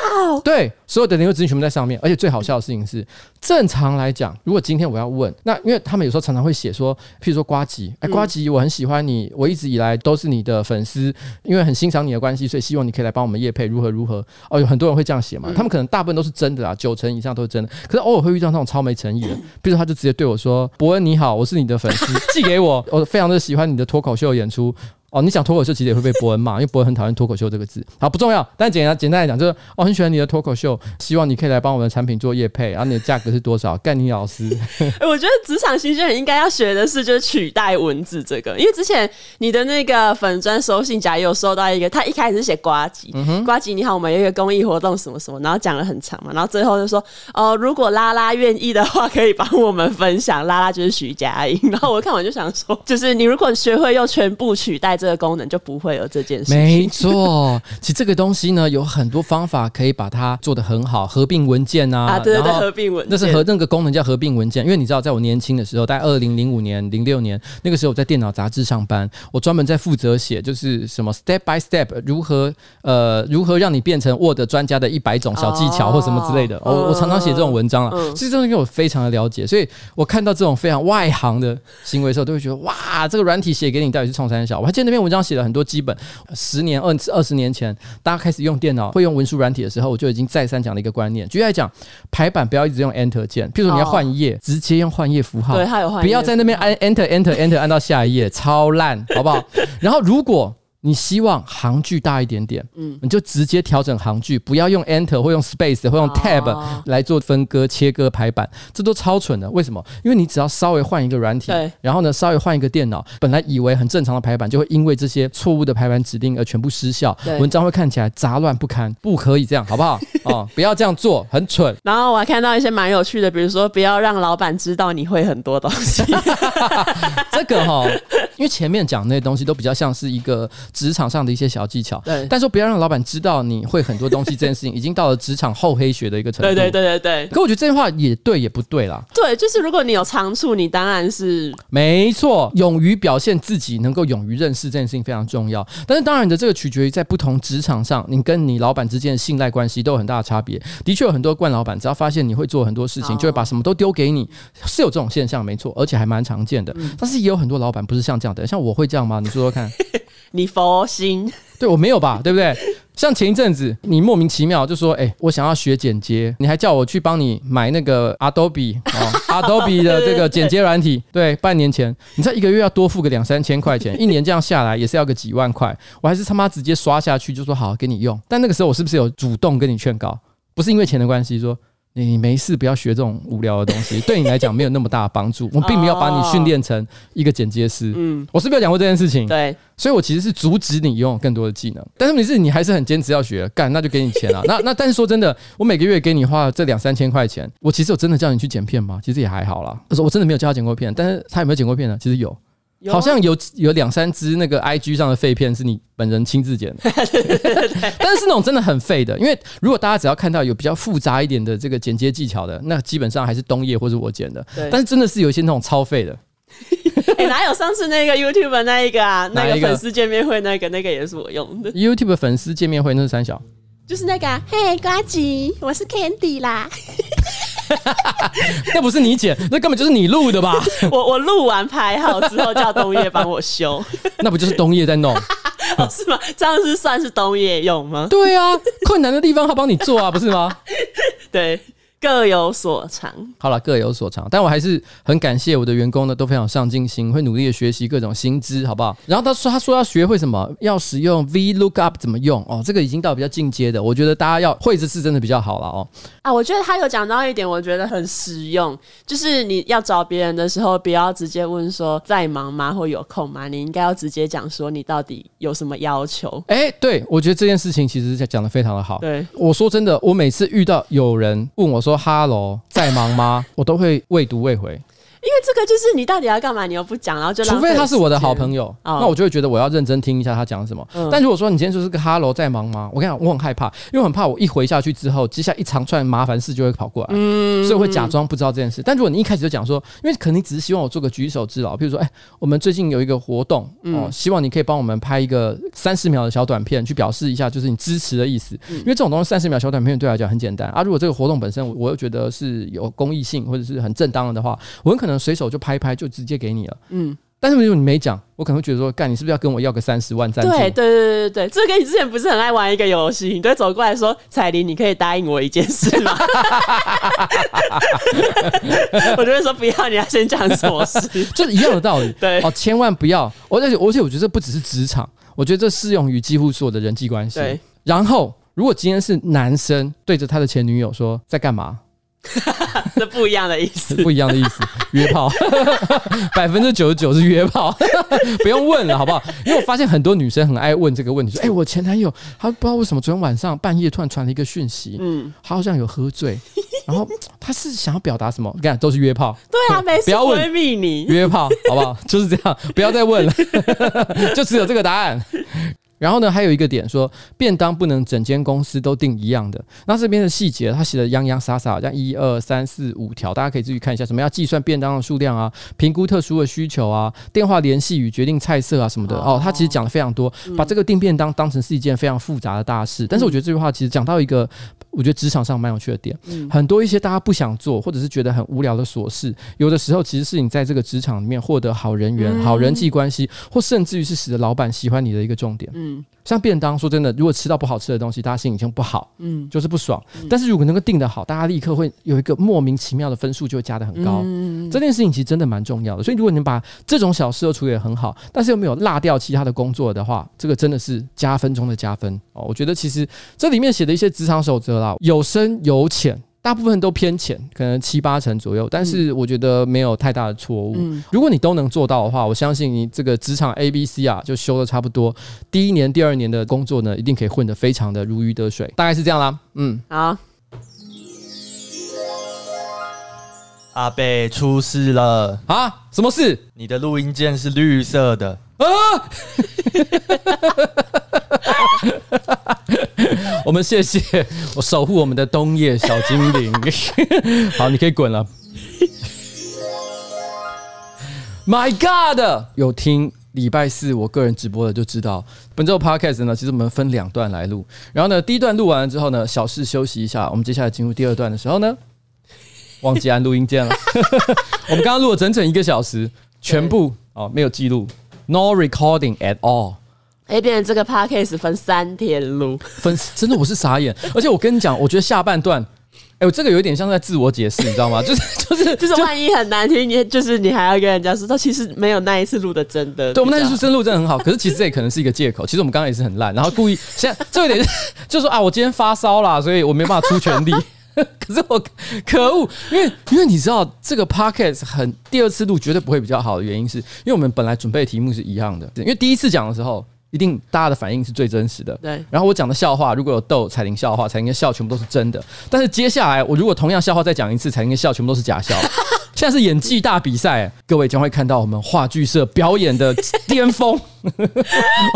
对，所有的联络资讯全部在上面。而且最好笑的事情是，正常来讲，如果今天我要问，那因为他们有时候常常会写说，譬如说瓜吉，哎，瓜吉，我很喜欢你，我一直以来都是你的粉丝，因为很欣赏你的关系，所以希望你可以来帮我们业配，如何如何。哦，有很多人会这样写嘛。他们可能大部分都是真的啊，九成以上都是真的。可是偶尔会遇到那种超没诚意的，[laughs] 比如说他就直接对我说：“伯恩你好，我是你的粉丝，寄给我，我非常的喜欢你的脱口秀演出。”哦，你讲脱口秀其实也会被伯恩骂，因为伯恩很讨厌脱口秀这个字。好，不重要，但简单简单来讲，就是哦，很喜欢你的脱口秀，希望你可以来帮我们的产品做业配，然后你的价格是多少？干你老师！[laughs] 我觉得职场新鲜人应该要学的是，就是取代文字这个，因为之前你的那个粉砖收信夹也有收到一个，他一开始是写呱吉，呱、嗯、吉你好，我们有一个公益活动什么什么，然后讲了很长嘛，然后最后就说哦，如果拉拉愿意的话，可以帮我们分享，拉拉就是徐佳莹。[laughs] 然后我看完就想说，就是你如果学会用全部取代这个功能，就不。会有这件事情，没错。其实这个东西呢，有很多方法可以把它做得很好，合并文件啊，啊对对对，合并文件，那是和那个功能叫合并文件。因为你知道，在我年轻的时候，在二零零五年、零六年那个时候，我在电脑杂志上班，我专门在负责写，就是什么 step by step 如何呃如何让你变成 Word 专家的一百种小技巧或什么之类的。我、哦、我常常写这种文章啊，其实这东西我非常的了解，所以我看到这种非常外行的行为的时候，都会觉得哇，这个软体写给你到底是冲三小？我还记得那篇文章写了很多。基本十年二二十年前，大家开始用电脑会用文书软体的时候，我就已经再三讲了一个观念。举例来讲，排版不要一直用 Enter 键，譬如说你要换页，直接用换页符号。对，还有换页，不要在那边按 Enter Enter Enter 按到下一页，超烂，好不好？[laughs] 然后如果你希望行距大一点点，嗯，你就直接调整行距，不要用 Enter 或用 Space 或用 Tab 来做分割、切割排版，这都超蠢的。为什么？因为你只要稍微换一个软体，然后呢，稍微换一个电脑，本来以为很正常的排版，就会因为这些错误的排版指令而全部失效，文章会看起来杂乱不堪。不可以这样，好不好？[laughs] 哦，不要这样做，很蠢。然后我还看到一些蛮有趣的，比如说不要让老板知道你会很多东西。[laughs] 这个哈，因为前面讲那些东西都比较像是一个。职场上的一些小技巧，对，但是不要让老板知道你会很多东西，这件事情已经到了职场厚黑学的一个程度。对对对对对。可我觉得这句话也对也不对啦。对，就是如果你有长处，你当然是没错。勇于表现自己，能够勇于认识这件事情非常重要。但是当然的，这个取决于在不同职场上，你跟你老板之间的信赖关系都有很大的差别。的确有很多惯老板，只要发现你会做很多事情，就会把什么都丢给你，是有这种现象，没错，而且还蛮常见的。但是也有很多老板不是像这样的，像我会这样吗？你说说看。你佛心，对我没有吧？对不对？像前一阵子，你莫名其妙就说：“哎、欸，我想要学剪接，你还叫我去帮你买那个 Adobe 哦，[laughs] Adobe 的这个剪接软体。”对，半年前，你才一个月要多付个两三千块钱，一年这样下来也是要个几万块，我还是他妈直接刷下去就说好给你用。但那个时候我是不是有主动跟你劝告？不是因为钱的关系，说。你没事，不要学这种无聊的东西，[laughs] 对你来讲没有那么大的帮助。我并没有把你训练成一个剪接师。嗯，我是不是有讲过这件事情？对，所以我其实是阻止你拥有更多的技能。但是你是你还是很坚持要学，干那就给你钱啊。[laughs] 那那但是说真的，我每个月给你花这两三千块钱，我其实有真的叫你去剪片吗？其实也还好啦。我说我真的没有叫他剪过片，但是他有没有剪过片呢？其实有。好像有有两三支那个 IG 上的废片是你本人亲自剪的，[laughs] 但是那种真的很废的，因为如果大家只要看到有比较复杂一点的这个剪接技巧的，那基本上还是东叶或是我剪的。但是真的是有一些那种超废的，[laughs] 哎，哪有上次那个 YouTube 那一个啊？[laughs] 那个粉丝见面会那个那个也是我用的。YouTube 粉丝见面会那是三小，就是那个嘿瓜吉，我是 Candy 啦。[laughs] 那不是你剪，那根本就是你录的吧？[laughs] 我我录完拍好之后叫东叶帮我修，[laughs] 那不就是东叶在弄？哦，是吗？这样是算是东叶用吗？对啊，困难的地方他帮你做啊，不是吗？对。各有所长，好了，各有所长，但我还是很感谢我的员工呢，都非常上进心，会努力的学习各种新知，好不好？然后他说，他说要学会什么，要使用 VLOOKUP 怎么用哦，这个已经到比较进阶的，我觉得大家要会这次真的比较好了哦。啊，我觉得他有讲到一点，我觉得很实用，就是你要找别人的时候，不要直接问说在忙吗或有空吗，你应该要直接讲说你到底有什么要求。哎，对，我觉得这件事情其实是讲的非常的好。对，我说真的，我每次遇到有人问我说。说哈喽，在忙吗？我都会未读未回。因为这个就是你到底要干嘛，你又不讲，然后就除非他是我的好朋友，哦、那我就会觉得我要认真听一下他讲什么。嗯、但如果说你今天就是个 hello 在忙吗？我跟你讲，我很害怕，因为我很怕我一回下去之后，接下来一长串麻烦事就会跑过来，嗯，所以我会假装不知道这件事。但如果你一开始就讲说，因为可能你只是希望我做个举手之劳，比如说，哎、欸，我们最近有一个活动，哦，希望你可以帮我们拍一个三十秒的小短片，去表示一下就是你支持的意思。因为这种东西三十秒小短片对我来讲很简单啊。如果这个活动本身我又觉得是有公益性或者是很正当的话，我很可能随手就拍拍就直接给你了。嗯，但是如果你没讲，我可能会觉得说，干，你是不是要跟我要个三十万赞助？对对对对对，这跟你之前不是很爱玩一个游戏，你都走过来说，彩玲，你可以答应我一件事吗？[laughs] 我就会说不要，你要先讲什么事，[laughs] 就是一样的道理。对哦，千万不要，而且而且我觉得这不只是职场，我觉得这适用于几乎所有的人际关系。对，然后如果今天是男生对着他的前女友说在干嘛？[laughs] 这不一样的意思，不一样的意思，约炮，[laughs] 百分之九十九是约炮，[laughs] 不用问了，好不好？因为我发现很多女生很爱问这个问题，说：“哎、欸，我前男友他不知道为什么昨天晚上半夜突然传了一个讯息，嗯，他好像有喝醉，然后他是想要表达什么？你看，都是约炮，对啊，没事，不要问，闺蜜你。约炮，好不好？就是这样，不要再问了，就只有这个答案。”然后呢，还有一个点说，便当不能整间公司都订一样的。那这边的细节，他写的洋洋洒洒，像一二三四五条，大家可以自己看一下。什么要计算便当的数量啊，评估特殊的需求啊，电话联系与决定菜色啊什么的。哦，他其实讲的非常多，把这个订便当当成是一件非常复杂的大事。但是我觉得这句话其实讲到一个，我觉得职场上蛮有趣的点。很多一些大家不想做，或者是觉得很无聊的琐事，有的时候其实是你在这个职场里面获得好人缘、好人际关系，或甚至于是使得老板喜欢你的一个重点。嗯。像便当，说真的，如果吃到不好吃的东西，大家心情不好，嗯，就是不爽。嗯、但是如果能够定得好，大家立刻会有一个莫名其妙的分数，就会加得很高。嗯、这件事情其实真的蛮重要的。所以如果你把这种小事都处理得很好，但是又没有落掉其他的工作的话，这个真的是加分中的加分哦。我觉得其实这里面写的一些职场守则啦，有深有浅。大部分都偏浅，可能七八成左右，但是我觉得没有太大的错误。嗯、如果你都能做到的话，我相信你这个职场 A B C 啊，就修的差不多。第一年、第二年的工作呢，一定可以混得非常的如鱼得水，大概是这样啦。嗯，好。阿贝出事了啊？什么事？你的录音键是绿色的啊！[laughs] 我们谢谢我守护我们的冬夜小精灵。[laughs] 好，你可以滚了。My God，有听礼拜四我个人直播的就知道，本周 Podcast 呢，其实我们分两段来录。然后呢，第一段录完了之后呢，小事休息一下。我们接下来进入第二段的时候呢，忘记按录音键了。[laughs] 我们刚刚录了整整一个小时，全部哦没有记录，No recording at all。哎，变成这个 podcast 分三天录，分真的我是傻眼，而且我跟你讲，我觉得下半段，哎，我这个有点像在自我解释，你知道吗？[laughs] [laughs] 就是就是就是万一很难听，你就是你还要跟人家说，他其实没有那一次录的真的。对，我们那一次真录真的很好，可是其实这也可能是一个借口。其实我们刚刚也是很烂，然后故意现在这有点 [laughs] 就是说啊，我今天发烧啦，所以我没办法出全力。[laughs] 可是我可恶，因为因为你知道这个 podcast 很第二次录绝对不会比较好的原因，是因为我们本来准备的题目是一样的，因为第一次讲的时候。一定大家的反应是最真实的。对。然后我讲的笑话，如果有逗彩玲笑的话，彩玲的笑全部都是真的。但是接下来我如果同样笑话再讲一次，彩玲的笑全部都是假笑。[laughs] 现在是演技大比赛，各位将会看到我们话剧社表演的 [laughs] 巅峰。我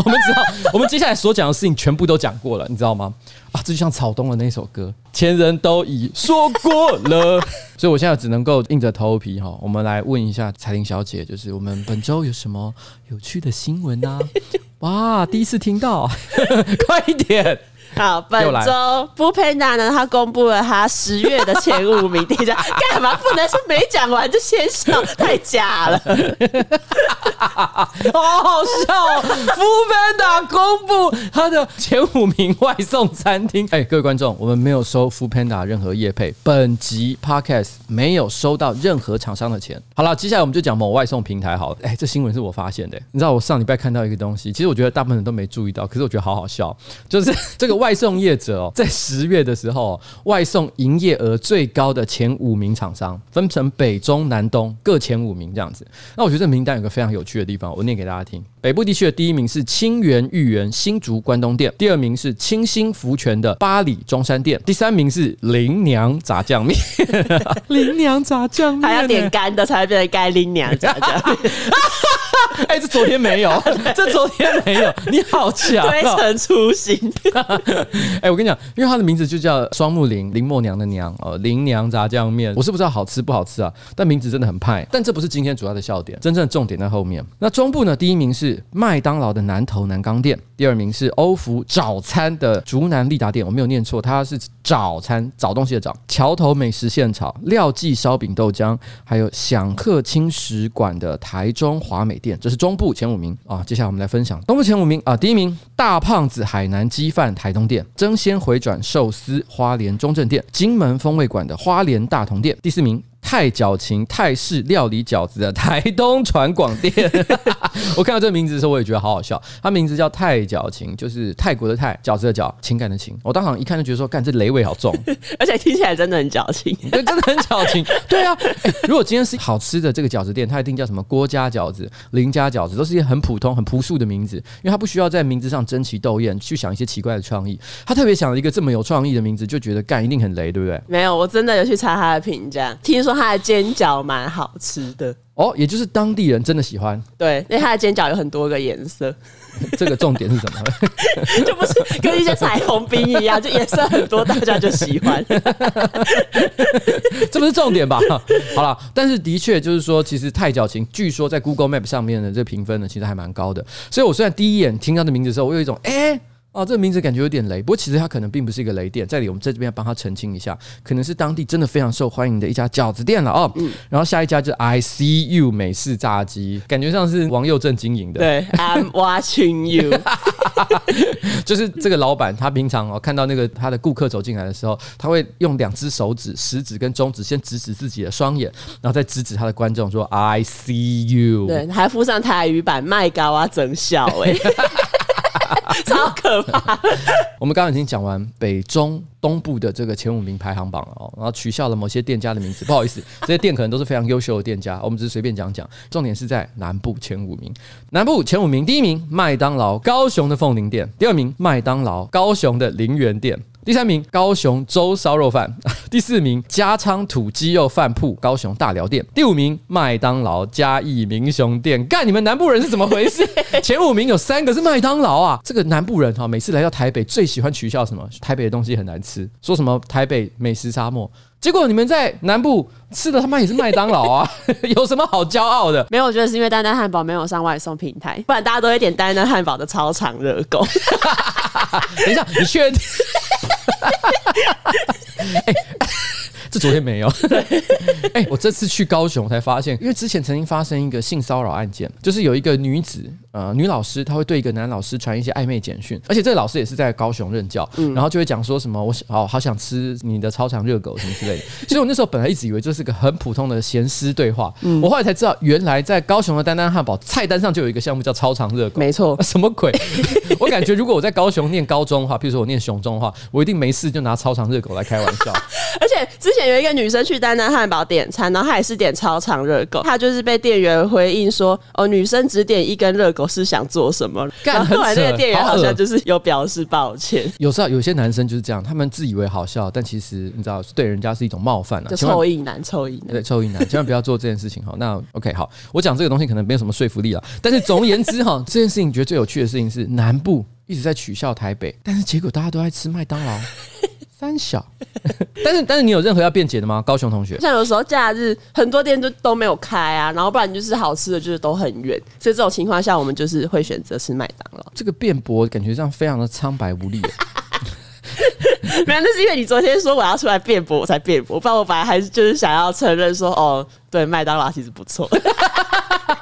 们知道，我们接下来所讲的事情全部都讲过了，你知道吗？啊，这就像草东的那首歌，前人都已说过了。[laughs] 所以我现在只能够硬着头皮哈，我们来问一下彩玲小姐，就是我们本周有什么有趣的新闻呢？哇，第一次听到，[laughs] 快一点！好，本周 foodpanda 呢，他公布了他十月的前五名，大家干嘛不能是没讲完就先笑？太假了，好 [laughs] 好笑！foodpanda 公布他的前五名外送餐厅，哎，各位观众，我们没有收 foodpanda 任何业配，本集 podcast 没有收到任何厂商的钱。好了，接下来我们就讲某外送平台。好了，哎，这新闻是我发现的，你知道我上礼拜看到一个东西，其实我觉得大部分人都没注意到，可是我觉得好好笑，就是这个。外送业者哦，在十月的时候，外送营业额最高的前五名厂商，分成北中南东各前五名这样子。那我觉得这名单有个非常有趣的地方，我念给大家听。北部地区的第一名是清源芋圆新竹关东店，第二名是清新福泉的八里中山店，第三名是林娘炸酱面。[laughs] 林娘炸酱面，还要点干的才会变成该林娘炸酱面。哎、欸，这昨天没有，这昨天没有，你好强、[laughs] 喔，推陈出新。[laughs] 哎、我跟你讲，因为它的名字就叫双木林，林默娘的娘哦，林娘炸酱面，我是不知道好吃不好吃啊，但名字真的很派。但这不是今天主要的笑点，真正的重点在后面。那中部呢，第一名是麦当劳的南投南港店，第二名是欧福早餐的竹南利达店，我没有念错，它是早餐找东西的找。桥头美食现炒、廖记烧饼豆浆，还有享客轻食馆的台中华美店。这是中部前五名啊，接下来我们来分享东部前五名啊。第一名，大胖子海南鸡饭台东店，争先回转寿司花莲中正店，金门风味馆的花莲大同店。第四名。泰饺情泰式料理饺子的台东传广店，[laughs] 我看到这个名字的时候，我也觉得好好笑。它名字叫泰饺情，就是泰国的泰，饺子的饺，情感的情。我当场一看就觉得说，干这雷味好重，[laughs] 而且听起来真的很矫情，对，[laughs] 真的很矫情。对啊，欸，如果今天是好吃的这个饺子店，它一定叫什么郭家饺子、林家饺子，都是一些很普通、很朴素的名字，因为它不需要在名字上争奇斗艳，去想一些奇怪的创意。他特别想了一个这么有创意的名字，就觉得干一定很雷，对不对？没有，我真的有去查他的评价，听说他的煎饺蛮好吃的哦，也就是当地人真的喜欢。对，因为它的煎饺有很多个颜色。[laughs] 这个重点是什么？[laughs] 就不是跟一些彩虹冰一样，就颜色很多，大家就喜欢。[laughs] 这不是重点吧？好了，但是的确就是说，其实泰饺情据说在 Google Map 上面的这个评分呢，其实还蛮高的。所以我虽然第一眼听到的名字的时候，我有一种哎。欸哦，这个名字感觉有点雷，不过其实它可能并不是一个雷店，在这里我们在这边要帮他澄清一下，可能是当地真的非常受欢迎的一家饺子店了哦。嗯，然后下一家就是 I See You 美式炸鸡，感觉像是王佑正经营的。对，I'm watching you，[laughs] 就是这个老板，他平常哦看到那个他的顾客走进来的时候，他会用两只手指，食指跟中指先指指自己的双眼，然后再指指他的观众说 I See You。对，还附上台语版麦高啊，真笑哎。[laughs] [laughs] 超可怕！[laughs] 我们刚刚已经讲完北中东部的这个前五名排行榜了哦，然后取消了某些店家的名字，不好意思，[laughs] 这些店可能都是非常优秀的店家，我们只是随便讲讲。重点是在南部前五名，南部前五名，第一名麦当劳高雄的凤林店，第二名麦当劳高雄的林园店。第三名高雄粥烧肉饭，[laughs] 第四名家昌土鸡肉饭铺高雄大寮店，第五名麦当劳嘉义民雄店。干，你们南部人是怎么回事？[laughs] 前五名有三个是麦当劳啊！这个南部人哈，每次来到台北最喜欢取笑什么？台北的东西很难吃，说什么台北美食沙漠。结果你们在南部吃的他妈也是麦当劳啊，[laughs] 有什么好骄傲的？没有，我觉得是因为丹丹汉堡没有上外送平台，不然大家都会点丹丹汉堡的超长热狗。[laughs] 等一下，你确定？欸 [laughs] [laughs] 这昨天没有。[laughs] 哎，我这次去高雄才发现，因为之前曾经发生一个性骚扰案件，就是有一个女子，呃，女老师，她会对一个男老师传一些暧昧简讯，而且这个老师也是在高雄任教，然后就会讲说什么我好好想吃你的超长热狗什么之类的。所以我那时候本来一直以为这是个很普通的闲诗对话，我后来才知道，原来在高雄的丹丹汉堡菜单上就有一个项目叫超长热狗。没错，什么鬼？我感觉如果我在高雄念高中的话，譬如说我念雄中的话，我一定没事就拿超长热狗来开玩笑。[laughs] 而且之前有一个女生去丹丹汉堡点餐，然后她也是点超长热狗，她就是被店员回应说：“哦，女生只点一根热狗是想做什么？”然后后来那个店员好像就是有表示抱歉。有时候有些男生就是这样，他们自以为好笑，但其实你知道对人家是一种冒犯啊。就臭硬男，臭硬男，对，臭硬男，千万不要做这件事情哈。那 OK，好，我讲这个东西可能没有什么说服力了，但是总而言之哈，[laughs] 这件事情觉得最有趣的事情是南部一直在取笑台北，但是结果大家都爱吃麦当劳。三小，[laughs] 但是但是你有任何要辩解的吗？高雄同学，像有时候假日很多店都都没有开啊，然后不然就是好吃的就是都很远，所以这种情况下我们就是会选择吃麦当劳。这个辩驳感觉上非常的苍白无力。[laughs] [laughs] 没有，那是因为你昨天说我要出来辩驳，我才辩驳。不然我本来还是就是想要承认说，哦，对，麦当劳其实不错。[laughs]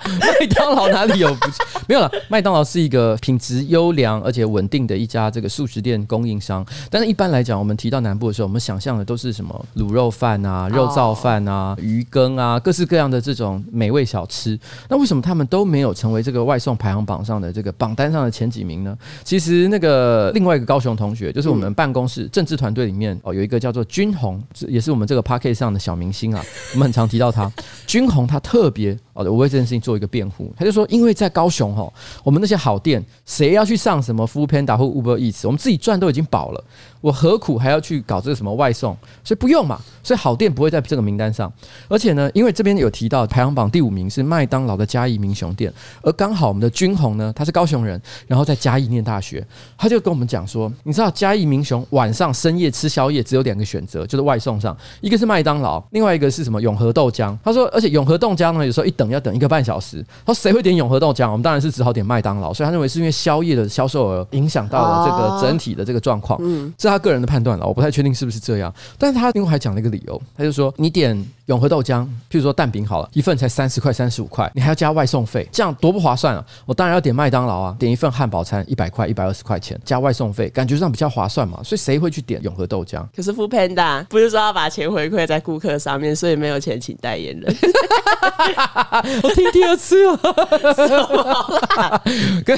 麦当劳哪里有不？没有了。[laughs] 麦当劳是一个品质优良而且稳定的一家这个素食店供应商。但是一般来讲，我们提到南部的时候，我们想象的都是什么卤肉饭啊、肉燥饭啊、鱼羹啊，各式各样的这种美味小吃。那为什么他们都没有成为这个外送排行榜上的这个榜单上的前几名呢？其实那个另外一个高雄同学，就是我们办公室政治团队里面哦，有一个叫做君宏，也是我们这个 p a r k e t 上的小明星啊，我们很常提到他。君鸿他特别哦，我为这件事情做一个辩护，他就说，因为在高雄哈，我们那些好店，谁要去上什么 Foodpanda 或 Uber Eats，我们自己赚都已经饱了。我何苦还要去搞这个什么外送？所以不用嘛。所以好店不会在这个名单上。而且呢，因为这边有提到排行榜第五名是麦当劳的嘉义民雄店，而刚好我们的君宏呢，他是高雄人，然后在嘉义念大学，他就跟我们讲说，你知道嘉义民雄晚上深夜吃宵夜只有两个选择，就是外送上，一个是麦当劳，另外一个是什么永和豆浆。他说，而且永和豆浆呢，有时候一等你要等一个半小时。他说谁会点永和豆浆？我们当然是只好点麦当劳。所以他认为是因为宵夜的销售额影响到了这个整体的这个状况。嗯，这他个人的判断了，我不太确定是不是这样。但是他另外还讲了一个理由，他就说你点永和豆浆，譬如说蛋饼好了，一份才三十块、三十五块，你还要加外送费，这样多不划算啊！我当然要点麦当劳啊，点一份汉堡餐一百块、一百二十块钱，加外送费，感觉上比较划算嘛。所以谁会去点永和豆浆？可是 Foodpanda 不是说要把钱回馈在顾客上面，所以没有钱请代言人。[laughs] 我听第二次了，[laughs] 跟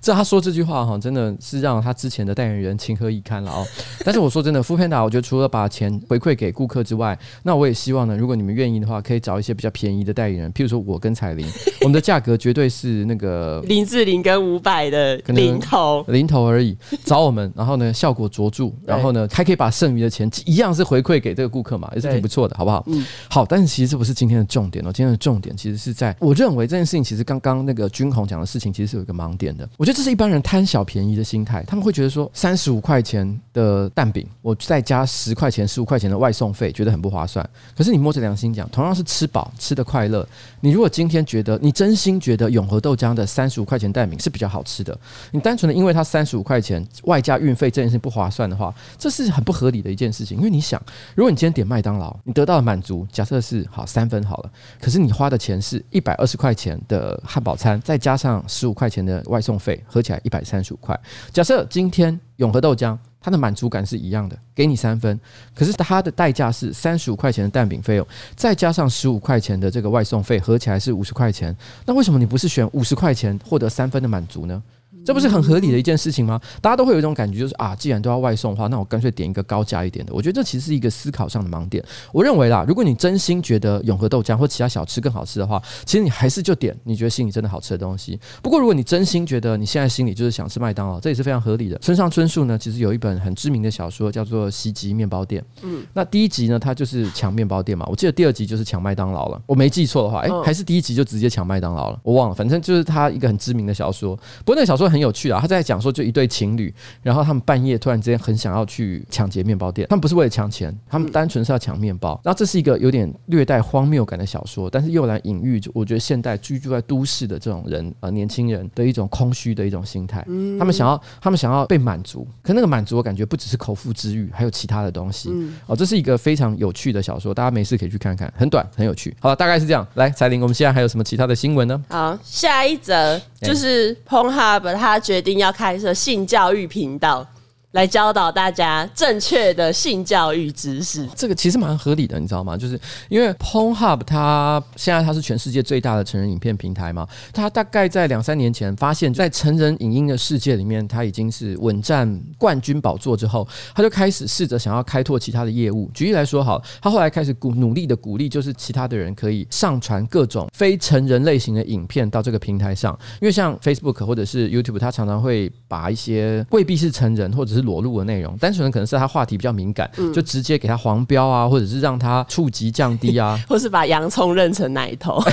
这他说这句话哈，真的是让他之前的代言人情何以堪了哦。但是我说真的，Foodpanda 我觉得除了把钱回馈给顾客之外，那我也希望呢，如果你们愿意的话，可以找一些比较便宜的代言人，譬如说我跟彩玲，[laughs] 我们的价格绝对是那个林志玲跟伍佰的零头零头而已，找我们，然后呢效果卓著，然后呢还可以把剩余的钱一样是回馈给这个顾客嘛，也是挺不错的，好不好？嗯，好。但是其实这不是今天的重点哦，今天的重点点其实是在我认为这件事情，其实刚刚那个君宏讲的事情，其实是有一个盲点的。我觉得这是一般人贪小便宜的心态，他们会觉得说三十五块钱的蛋饼，我再加十块钱、十五块钱的外送费，觉得很不划算。可是你摸着良心讲，同样是吃饱、吃的快乐，你如果今天觉得你真心觉得永和豆浆的三十五块钱蛋饼是比较好吃的，你单纯的因为它三十五块钱外加运费这件事情不划算的话，这是很不合理的一件事情。因为你想，如果你今天点麦当劳，你得到的满足，假设是好三分好了，可是你花的钱是一百二十块钱的汉堡餐，再加上十五块钱的外送费，合起来一百三十五块。假设今天永和豆浆。它的满足感是一样的，给你三分，可是它的代价是三十五块钱的蛋饼费用，再加上十五块钱的这个外送费，合起来是五十块钱。那为什么你不是选五十块钱获得三分的满足呢？这不是很合理的一件事情吗？大家都会有一种感觉，就是啊，既然都要外送的话，那我干脆点一个高价一点的。我觉得这其实是一个思考上的盲点。我认为啦，如果你真心觉得永和豆浆或其他小吃更好吃的话，其实你还是就点你觉得心里真的好吃的东西。不过，如果你真心觉得你现在心里就是想吃麦当劳，这也是非常合理的。村上春树呢，其实有一本很知名的小说叫做《袭击面包店》。嗯，那第一集呢，他就是抢面包店嘛。我记得第二集就是抢麦当劳了。我没记错的话，诶，还是第一集就直接抢麦当劳了。我忘了，反正就是他一个很知名的小说。不过那个小说很有趣啊，他在讲。说就一对情侣，然后他们半夜突然之间很想要去抢劫面包店，他们不是为了抢钱，他们单纯是要抢面包。然后这是一个有点略带荒谬感的小说，但是又来隐喻，我觉得现代居住在都市的这种人呃年轻人的一种空虚的一种心态。他们想要他们想要被满足，可那个满足我感觉不只是口腹之欲，还有其他的东西。哦，这是一个非常有趣的小说，大家没事可以去看看，很短很有趣。好了，大概是这样。来，彩玲，我们现在还有什么其他的新闻呢？好，下一则就是 Pornhub 他决定要开设性教育频道。来教导大家正确的性教育知识，这个其实蛮合理的，你知道吗？就是因为 Pornhub 它现在它是全世界最大的成人影片平台嘛，它大概在两三年前发现，在成人影音的世界里面，它已经是稳占冠军宝座之后，他就开始试着想要开拓其他的业务。举例来说，好，他后来开始鼓努力的鼓励，就是其他的人可以上传各种非成人类型的影片到这个平台上，因为像 Facebook 或者是 YouTube，它常常会把一些未必是成人或者是裸露的内容，单纯的可能是他话题比较敏感，嗯、就直接给他黄标啊，或者是让他触及降低啊，[laughs] 或是把洋葱认成奶头。[laughs]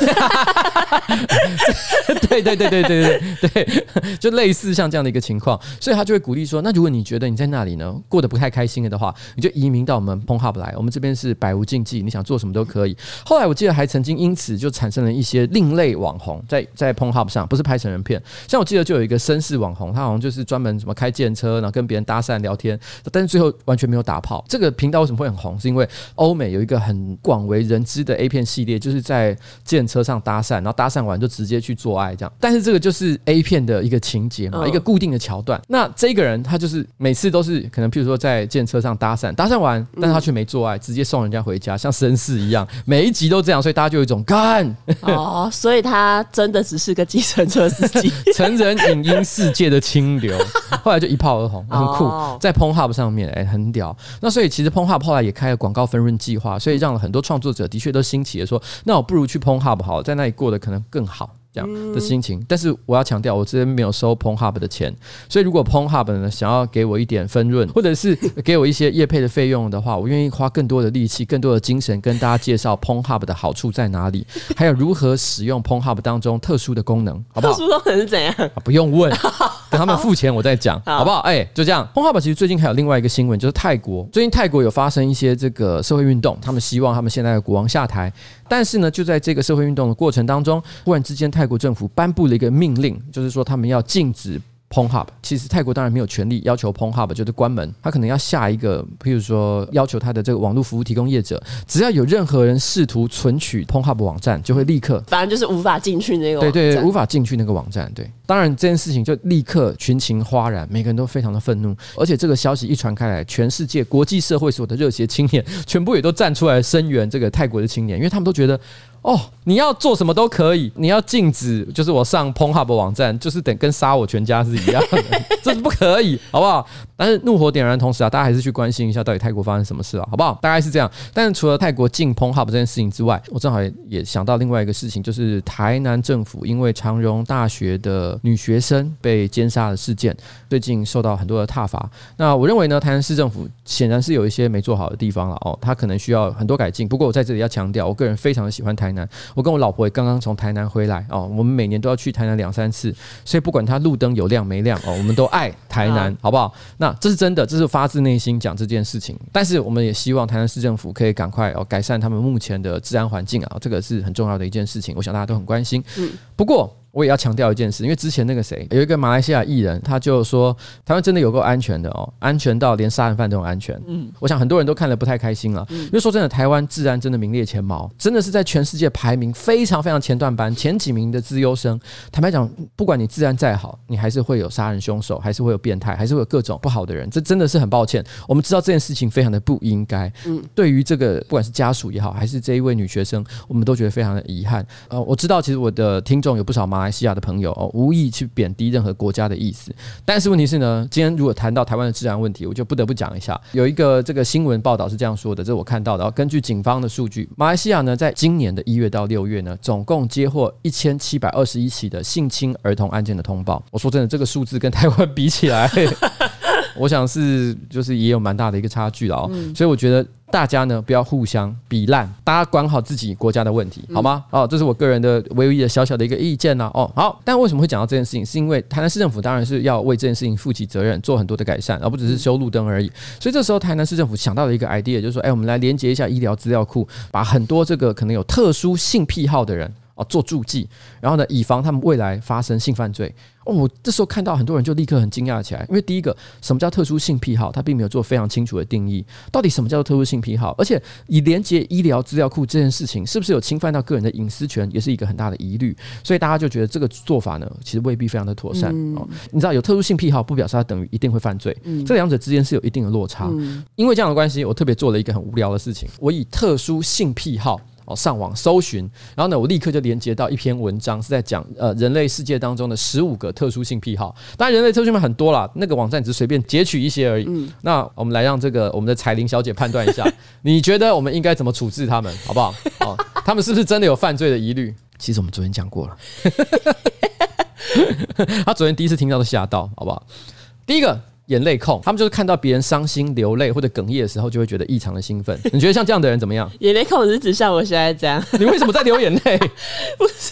对对对对对对对，[laughs] 就类似像这样的一个情况，所以他就会鼓励说，那如果你觉得你在那里呢过得不太开心了的话，你就移民到我们 PonHub 来，我们这边是百无禁忌，你想做什么都可以。后来我记得还曾经因此就产生了一些另类网红，在在 PonHub 上，不是拍成人片，像我记得就有一个绅士网红，他好像就是专门什么开电车，然后跟别人。搭讪聊天，但是最后完全没有打炮。这个频道为什么会很红？是因为欧美有一个很广为人知的 A 片系列，就是在电车上搭讪，然后搭讪完就直接去做爱这样。但是这个就是 A 片的一个情节嘛，一个固定的桥段。那这个人他就是每次都是可能，譬如说在电车上搭讪，搭讪完，但是他却没做爱，直接送人家回家，像绅士一样。每一集都这样，所以大家就有一种干哦，所以他真的只是个计程车司机，[laughs] 成人影音世界的清流。[laughs] 后来就一炮而红，很酷，在 Pornhub 上面，哎，很屌。那所以其实 Pornhub 后来也开了广告分润计划，所以让了很多创作者的确都兴起了说，那我不如去 Pornhub 好了，在那里过得可能更好。这样的心情，但是我要强调，我这边没有收 PornHub 的钱，所以如果 PornHub 呢想要给我一点分润，或者是 [laughs] 给我一些业配的费用的话，我愿意花更多的力气、更多的精神跟大家介绍 PornHub 的好处在哪里，还有如何使用 PornHub 当中特殊的功能，好不好？特殊功能是怎样？不用问，[laughs] 等他们付钱我再讲，好不好？哎，就这样。PornHub 其实最近还有另外一个新闻，就是泰国最近泰国有发生一些这个社会运动，他们希望他们现在的国王下台。但是呢，就在这个社会运动的过程当中，忽然之间，泰国政府颁布了一个命令，就是说他们要禁止 PornHub。其实泰国当然没有权利要求 PornHub 就是关门，他可能要下一个，譬如说要求他的这个网络服务提供业者，只要有任何人试图存取 PornHub 网站，就会立刻，反正就是无法进去那个网站，对对，无法进去那个网站。对，当然这件事情就立刻群情哗然，每个人都非常的愤怒，而且这个消息一传开来，全世界国际社会所有的热血青年全部也都站出来声援这个泰国的青年，因为他们都觉得。哦，你要做什么都可以，你要禁止，就是我上 PornHub 网站，就是等跟杀我全家是一样的，[laughs] 这是不可以，好不好？但是怒火点燃的同时啊，大家还是去关心一下到底泰国发生什么事了，好不好？大概是这样。但是除了泰国禁 PornHub 这件事情之外，我正好也想到另外一个事情，就是台南政府因为长荣大学的女学生被奸杀的事件，最近受到很多的挞伐。那我认为呢，台南市政府显然是有一些没做好的地方了哦，他可能需要很多改进。不过我在这里要强调，我个人非常的喜欢台南，我跟我老婆也刚刚从台南回来哦，我们每年都要去台南两三次，所以不管它路灯有亮没亮哦，我们都爱台南，[laughs] 好不好？那这是真的，这是发自内心讲这件事情。但是我们也希望台南市政府可以赶快哦改善他们目前的治安环境啊，这个是很重要的一件事情。我想大家都很关心。嗯，不过。我也要强调一件事，因为之前那个谁有一个马来西亚艺人，他就说台湾真的有够安全的哦，安全到连杀人犯都很安全。嗯，我想很多人都看了不太开心了，因为说真的，台湾治安真的名列前茅，真的是在全世界排名非常非常前段班，前几名的资优生。坦白讲，不管你治安再好，你还是会有杀人凶手，还是会有变态，还是会有各种不好的人。这真的是很抱歉，我们知道这件事情非常的不应该。嗯，对于这个不管是家属也好，还是这一位女学生，我们都觉得非常的遗憾。呃，我知道其实我的听众有不少马马来西亚的朋友哦。无意去贬低任何国家的意思，但是问题是呢，今天如果谈到台湾的治安问题，我就不得不讲一下。有一个这个新闻报道是这样说的，这我看到的。根据警方的数据，马来西亚呢，在今年的一月到六月呢，总共接获一千七百二十一起的性侵儿童案件的通报。我说真的，这个数字跟台湾比起来，我想是就是也有蛮大的一个差距了哦。所以我觉得。大家呢，不要互相比烂，大家管好自己国家的问题，好吗？哦，这是我个人的唯一的小小的一个意见呐。哦，好，但为什么会讲到这件事情？是因为台南市政府当然是要为这件事情负起责任，做很多的改善，而不只是修路灯而已。所以这时候台南市政府想到了一个 idea，就是说，哎，我们来连接一下医疗资料库，把很多这个可能有特殊性癖好的人哦做注记，然后呢，以防他们未来发生性犯罪。哦，我这时候看到很多人就立刻很惊讶起来，因为第一个，什么叫特殊性癖好？他并没有做非常清楚的定义，到底什么叫做特殊性癖好？而且以连接医疗资料库这件事情，是不是有侵犯到个人的隐私权，也是一个很大的疑虑。所以大家就觉得这个做法呢，其实未必非常的妥善哦。你知道，有特殊性癖好不表示他等于一定会犯罪，这两者之间是有一定的落差。因为这样的关系，我特别做了一个很无聊的事情，我以特殊性癖好。哦，上网搜寻，然后呢，我立刻就连接到一篇文章，是在讲呃人类世界当中的十五个特殊性癖好。当然，人类特殊性很多啦，那个网站只是随便截取一些而已。嗯，那我们来让这个我们的彩玲小姐判断一下，你觉得我们应该怎么处置他们，好不好？哦，他们是不是真的有犯罪的疑虑？其实我们昨天讲过了，[laughs] 他昨天第一次听到都吓到，好不好？第一个。眼泪控，他们就是看到别人伤心流泪或者哽咽的时候，就会觉得异常的兴奋。[laughs] 你觉得像这样的人怎么样？眼泪控是指像我现在这样？你为什么在流眼泪？[laughs] 不是，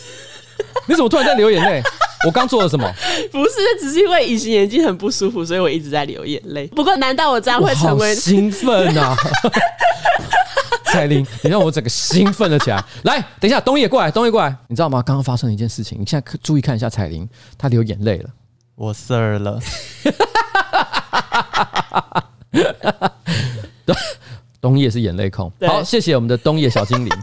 你怎么突然在流眼泪？我刚做了什么？不是，只是因为隐形眼镜很不舒服，所以我一直在流眼泪。不过，难道我这样会成为兴奋啊？彩玲，你让我整个兴奋了起来。来，等一下，东野过来，东野过来。你知道吗？刚刚发生了一件事情，你现在注意看一下彩玲，她流眼泪了。我 Sir 了。东叶是眼泪控。好，谢谢我们的东叶小精灵。[laughs]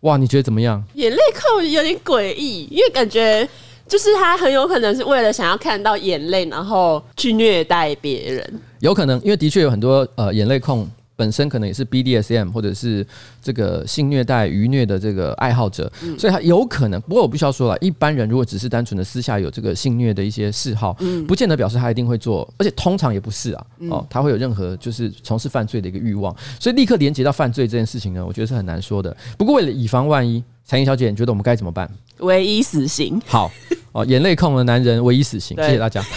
哇，你觉得怎么样？眼泪控有点诡异，因为感觉就是他很有可能是为了想要看到眼泪，然后去虐待别人。有可能，因为的确有很多呃眼泪控。本身可能也是 BDSM 或者是这个性虐待、愉虐的这个爱好者，嗯、所以他有可能。不过我必须要说了，一般人如果只是单纯的私下有这个性虐的一些嗜好，嗯，不见得表示他一定会做，而且通常也不是啊，哦，他会有任何就是从事犯罪的一个欲望，所以立刻连接到犯罪这件事情呢，我觉得是很难说的。不过为了以防万一，彩英小姐，你觉得我们该怎么办？唯一死刑。好哦，眼泪控的男人唯一死刑，谢谢大家。[laughs]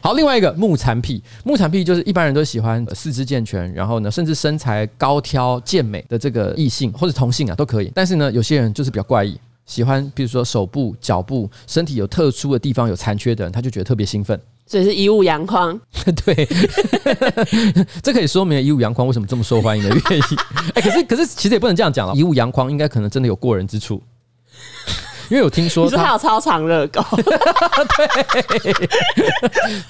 好，另外一个木残癖，木残癖就是一般人都喜欢四肢健全，然后呢，甚至身材高挑健美的这个异性或者同性啊都可以。但是呢，有些人就是比较怪异，喜欢比如说手部、脚部、身体有特殊的地方有残缺的人，他就觉得特别兴奋。所以是以武扬匡，[laughs] 对，[laughs] 这可以说明一物阳光为什么这么受欢迎的原因。哎，可是可是其实也不能这样讲了，一物阳光应该可能真的有过人之处。因为有听说，你说他有超长热狗，[laughs] 对。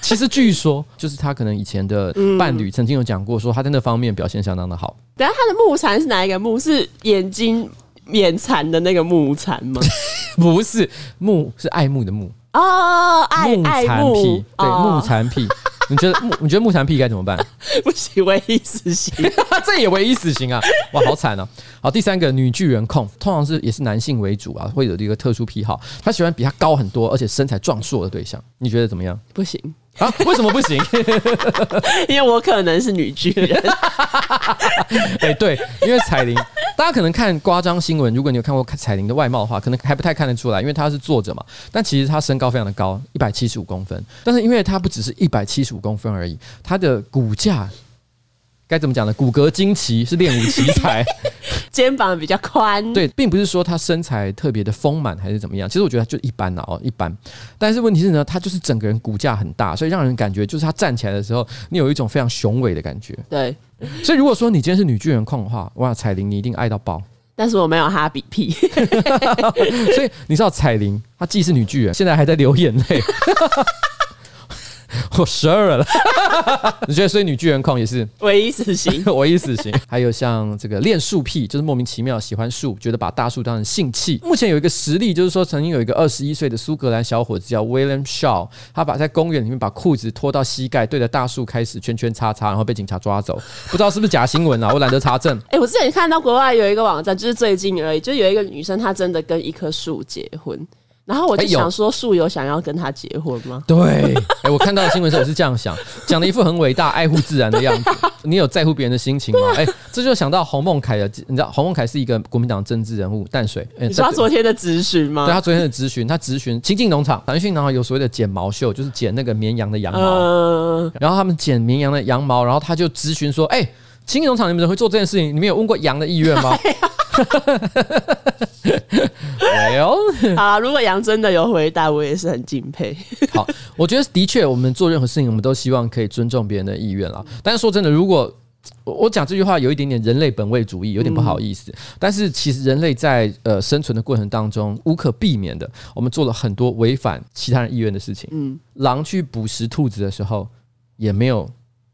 其实据说，就是他可能以前的伴侣曾经有讲过，说他在那方面表现相当的好。等下他的目残是哪一个木？是眼睛面残的那个木残吗？[laughs] 不是，木是爱慕的慕哦，爱目残癖，对，目残癖。你觉得木？你觉得木残癖该怎么办？[laughs] 不行，唯一死刑，[laughs] 这也唯一死刑啊！哇，好惨哦、啊。好，第三个女巨人控，通常是也是男性为主啊，会有一个特殊癖好，他喜欢比他高很多，而且身材壮硕的对象。你觉得怎么样？不行啊？为什么不行？[laughs] 因为我可能是女巨人。[laughs] 哎，对，因为彩铃，大家可能看夸张新闻，如果你有看过彩铃的外貌的话，可能还不太看得出来，因为她是坐着嘛。但其实她身高非常的高，一百七十五公分。但是因为她不只是一百七十五公分而已，她的骨架该怎么讲呢？骨骼惊奇，是练武奇才。[laughs] 肩膀比较宽，对，并不是说他身材特别的丰满还是怎么样，其实我觉得就一般哦，一般。但是问题是呢，他就是整个人骨架很大，所以让人感觉就是他站起来的时候，你有一种非常雄伟的感觉。对，所以如果说你今天是女巨人控的话，哇，彩玲你一定爱到爆。但是我没有哈比屁，[laughs] 所以你知道彩玲她既是女巨人，现在还在流眼泪。我十二了，你觉得所以女巨人控也是 [laughs] 唯一死刑，[laughs] 唯一死刑。还有像这个恋树癖，就是莫名其妙喜欢树，觉得把大树当成性器。目前有一个实例，就是说曾经有一个二十一岁的苏格兰小伙子叫 William Shaw，他把在公园里面把裤子脱到膝盖，对着大树开始圈圈叉叉，然后被警察抓走。不知道是不是假新闻啊？[laughs] 我懒得查证。哎、欸，我之前看到国外有一个网站，就是最近而已，就有一个女生，她真的跟一棵树结婚。然后我就想说，素有想要跟他结婚吗？对，[laughs] 哎，我看到的新闻时候我是这样想，讲的一副很伟大、爱护自然的样子。[laughs] 你有在乎别人的心情吗？哎，这就想到洪孟凯的，你知道洪孟凯是一个国民党政治人物，淡水。你知道他昨天的咨询吗？对，他昨天的咨询，他咨询亲近农场，腾讯农场有所谓的剪毛秀，就是剪那个绵羊的羊毛。嗯。然后他们剪绵羊的羊毛，然后他就咨询说：“哎，清境农场你们怎么会做这件事情？你们有问过羊的意愿吗？” [laughs] 没有。好，如果杨真的有回答，我也是很敬佩。好，我觉得的确，我们做任何事情，我们都希望可以尊重别人的意愿啦。但是说真的，如果我讲这句话有一点点人类本位主义，有点不好意思。但是其实人类在呃生存的过程当中，无可避免的，我们做了很多违反其他人意愿的事情。嗯，狼去捕食兔子的时候，也没有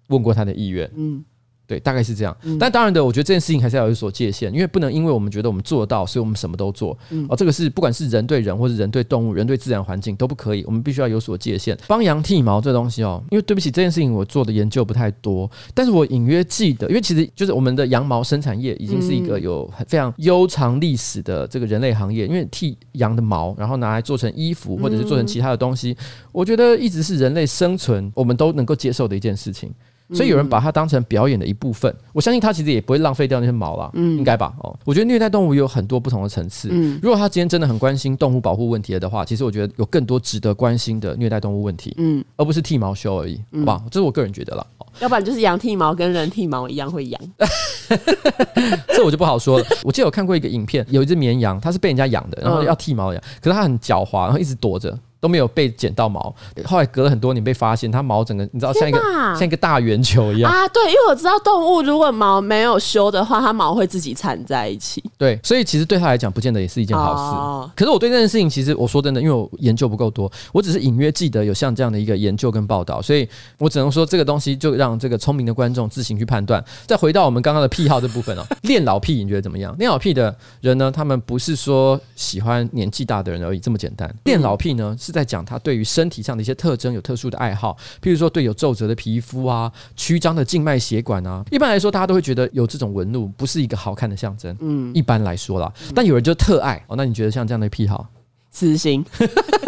问过他的意愿。嗯。对，大概是这样。但当然的，我觉得这件事情还是要有所界限，因为不能因为我们觉得我们做得到，所以我们什么都做。哦，这个是不管是人对人，或是人对动物，人对自然环境都不可以。我们必须要有所界限。帮羊剃毛这东西哦，因为对不起，这件事情我做的研究不太多，但是我隐约记得，因为其实就是我们的羊毛生产业已经是一个有非常悠长历史的这个人类行业。因为剃羊的毛，然后拿来做成衣服，或者是做成其他的东西，我觉得一直是人类生存我们都能够接受的一件事情。所以有人把它当成表演的一部分，我相信他其实也不会浪费掉那些毛啦，嗯，应该吧？哦，我觉得虐待动物有很多不同的层次，嗯，如果他今天真的很关心动物保护问题的话，其实我觉得有更多值得关心的虐待动物问题，嗯，而不是剃毛修而已，好吧？这是我个人觉得啦。要不然就是羊剃毛跟人剃毛一样会痒，[laughs] 这我就不好说了。[laughs] 我记得我看过一个影片，有一只绵羊，它是被人家养的，然后要剃毛的羊，可是它很狡猾，然后一直躲着。都没有被剪到毛。后来隔了很多年被发现，它毛整个你知道像一个像一个大圆球一样啊。对，因为我知道动物如果毛没有修的话，它毛会自己缠在一起。对，所以其实对他来讲，不见得也是一件好事。哦、可是我对这件事情，其实我说真的，因为我研究不够多，我只是隐约记得有像这样的一个研究跟报道，所以我只能说这个东西就让这个聪明的观众自行去判断。再回到我们刚刚的癖好这部分哦，[laughs] 恋老癖你觉得怎么样？恋老癖的人呢，他们不是说喜欢年纪大的人而已这么简单。恋老癖呢，是在讲他对于身体上的一些特征有特殊的爱好，譬如说对有皱褶的皮肤啊、曲张的静脉血管啊。一般来说，大家都会觉得有这种纹路不是一个好看的象征。嗯，一般来说啦，但有人就特爱哦。那你觉得像这样的癖好？死心，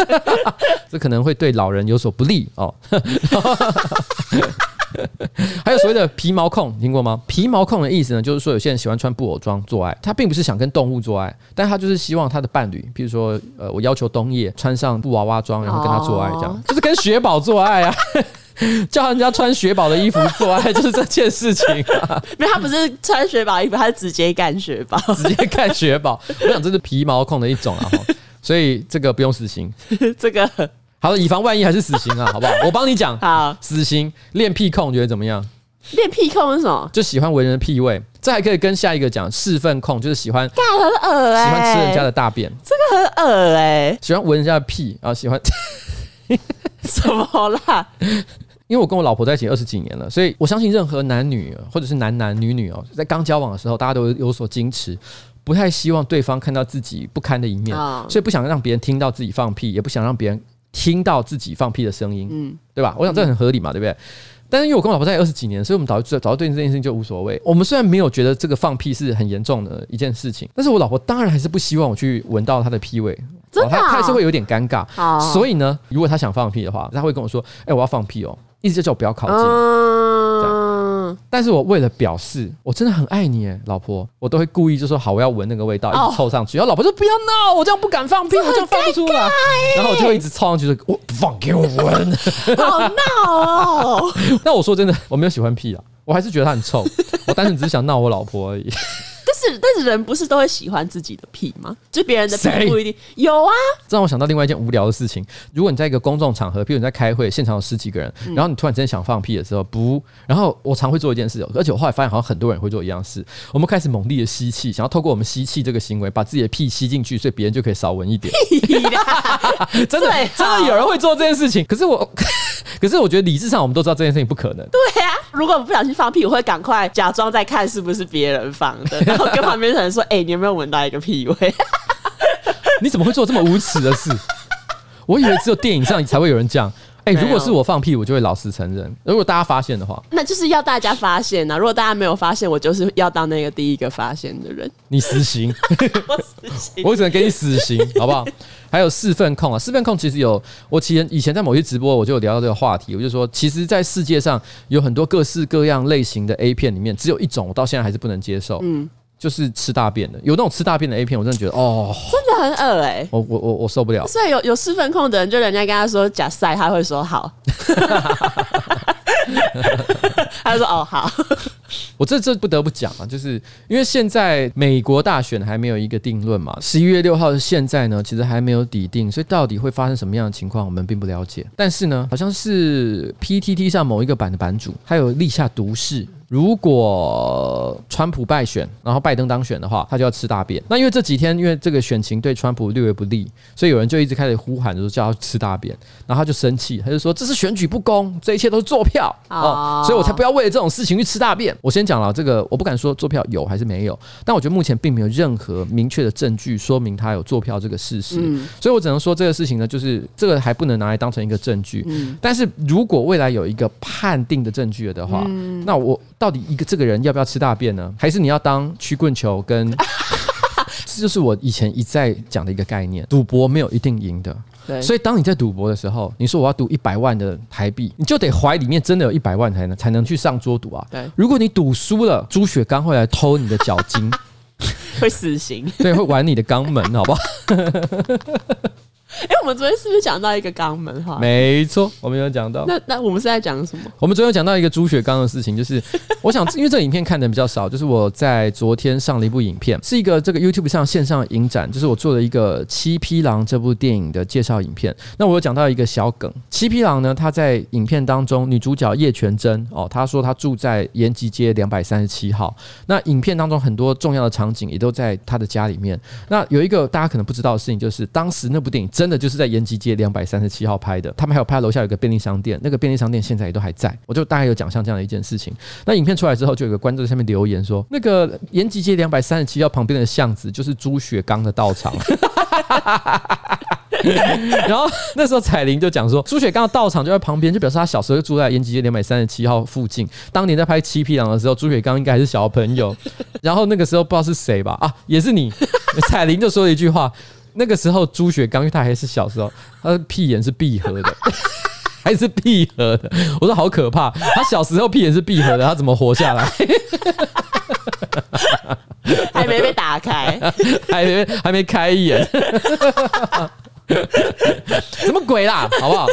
[laughs] 这可能会对老人有所不利哦。[laughs] [laughs] 还有所谓的皮毛控，听过吗？皮毛控的意思呢，就是说有些人喜欢穿布偶装做爱，他并不是想跟动物做爱，但他就是希望他的伴侣，比如说，呃，我要求冬夜穿上布娃娃装，然后跟他做爱，这样就是跟雪宝做爱啊，[laughs] 叫人家穿雪宝的衣服做爱，[laughs] 就是这件事情啊。因为他不是穿雪宝衣服，他是直接干雪宝，直接干雪宝。我想这是皮毛控的一种啊，所以这个不用死刑。这个。好了，以防万一还是死刑啊，[laughs] 好不好？我帮你讲。好，死刑。练屁控觉得怎么样？练屁控是什么？就喜欢闻人的屁味。这还可以跟下一个讲，侍粪控就是喜欢，干很恶哎、欸，喜欢吃人家的大便。这个很恶哎、欸，喜欢闻人家的屁，然后喜欢 [laughs] [laughs] 什么啦？因为我跟我老婆在一起二十几年了，所以我相信任何男女或者是男男女女哦，在刚交往的时候，大家都有所矜持，不太希望对方看到自己不堪的一面，哦、所以不想让别人听到自己放屁，也不想让别人。听到自己放屁的声音，嗯，对吧？我想这很合理嘛，对不对？但是因为我跟我老婆在一起二十几年，所以我们早就早就对这件事情就无所谓。我们虽然没有觉得这个放屁是很严重的一件事情，但是我老婆当然还是不希望我去闻到她的屁味，真的、哦，她还是会有点尴尬。所以呢，如果她想放屁的话，她会跟我说：“哎，我要放屁哦。”意思就叫我不要靠近。但是我为了表示我真的很爱你，老婆，我都会故意就说好，我要闻那个味道，一直凑上去。然后老婆说不要闹，我这样不敢放屁，我这样放不出来。然后我就会一直凑上去说，我放给我闻，好闹哦。[laughs] 那我说真的，我没有喜欢屁啊，我还是觉得它很臭。我单纯只是想闹我老婆而已。但是但是人不是都会喜欢自己的屁吗？就别人的屁不一定有啊。这让我想到另外一件无聊的事情：如果你在一个公众场合，比如你在开会，现场有十几个人，然后你突然之间想放屁的时候，不，然后我常会做一件事，而且我后来发现好像很多人会做一样事。我们开始猛力的吸气，想要透过我们吸气这个行为，把自己的屁吸进去，所以别人就可以少闻一点。[laughs] 真的真的有人会做这件事情，可是我，[laughs] 可是我觉得理智上我们都知道这件事情不可能。对啊，如果我不小心放屁，我会赶快假装在看是不是别人放的。[laughs] 然后跟旁边的人说：“哎、欸，你有没有闻到一个屁味？[laughs] 你怎么会做这么无耻的事？我以为只有电影上才会有人这样。哎、欸，如果是我放屁，我就会老实承认。如果大家发现的话，[laughs] 那就是要大家发现呐、啊。如果大家没有发现，我就是要当那个第一个发现的人。你死刑，[laughs] 我死刑，我只能给你死刑，好不好？还有四份控啊，四份控其实有，我其实以前在某些直播我就有聊到这个话题，我就说，其实，在世界上有很多各式各样类型的 A 片里面，只有一种我到现在还是不能接受，嗯。就是吃大便的，有那种吃大便的 A 片，我真的觉得哦，真的很恶哎、欸，我我我我受不了。所以有有四分控的人，就人家跟他说假赛，他会说好，[laughs] 他就说哦好。我这这不得不讲啊，就是因为现在美国大选还没有一个定论嘛，十一月六号的现在呢，其实还没有底定，所以到底会发生什么样的情况，我们并不了解。但是呢，好像是 PTT 上某一个版的版主，他有立下毒誓。如果川普败选，然后拜登当选的话，他就要吃大便。那因为这几天，因为这个选情对川普略微不利，所以有人就一直开始呼喊，就是叫他吃大便。然后他就生气，他就说这是选举不公，这一切都是坐票哦，所以我才不要为了这种事情去吃大便。我先讲了这个，我不敢说坐票有还是没有，但我觉得目前并没有任何明确的证据说明他有坐票这个事实，所以我只能说这个事情呢，就是这个还不能拿来当成一个证据。但是如果未来有一个判定的证据了的话，那我。到底一个这个人要不要吃大便呢？还是你要当曲棍球跟？[laughs] 这就是我以前一再讲的一个概念：赌博没有一定赢的。对。所以当你在赌博的时候，你说我要赌一百万的台币，你就得怀里面真的有一百万才能才能去上桌赌啊。对。如果你赌输了，朱雪刚会来偷你的脚筋，[laughs] 会死刑。对，会玩你的肛门，好不好？[laughs] [laughs] 哎，我们昨天是不是讲到一个肛门哈？没错，我们有讲到。那那我们是在讲什么？我们昨天有讲到一个猪血刚的事情，就是 [laughs] 我想，因为这个影片看的比较少，就是我在昨天上了一部影片，是一个这个 YouTube 上线上影展，就是我做了一个《七匹狼》这部电影的介绍影片。那我有讲到一个小梗，《七匹狼》呢，他在影片当中，女主角叶全真哦，她说她住在延吉街两百三十七号。那影片当中很多重要的场景也都在她的家里面。那有一个大家可能不知道的事情，就是当时那部电影真的就是在延吉街两百三十七号拍的。他们还有拍楼下有个便利商店，那个便利商店现在也都还在。我就大概有讲像这样的一件事情。那影片出来之后，就有个观众在下面留言说，那个延吉街两百三十七号旁边的巷子就是朱雪刚的道场。然后那时候彩玲就讲说，朱雪刚的道场就在旁边，就表示他小时候就住在延吉街两百三十七号附近。当年在拍《七匹狼》的时候，朱雪刚应该还是小朋友。然后那个时候不知道是谁吧？啊，也是你。彩玲就说了一句话：那个时候朱雪刚，因为他还是小时候，他的屁眼是闭合的，[laughs] 还是闭合的。我说好可怕，他小时候屁眼是闭合的，他怎么活下来？[laughs] 还没被打开，[laughs] 还没还没开眼，什么鬼啦？好不好？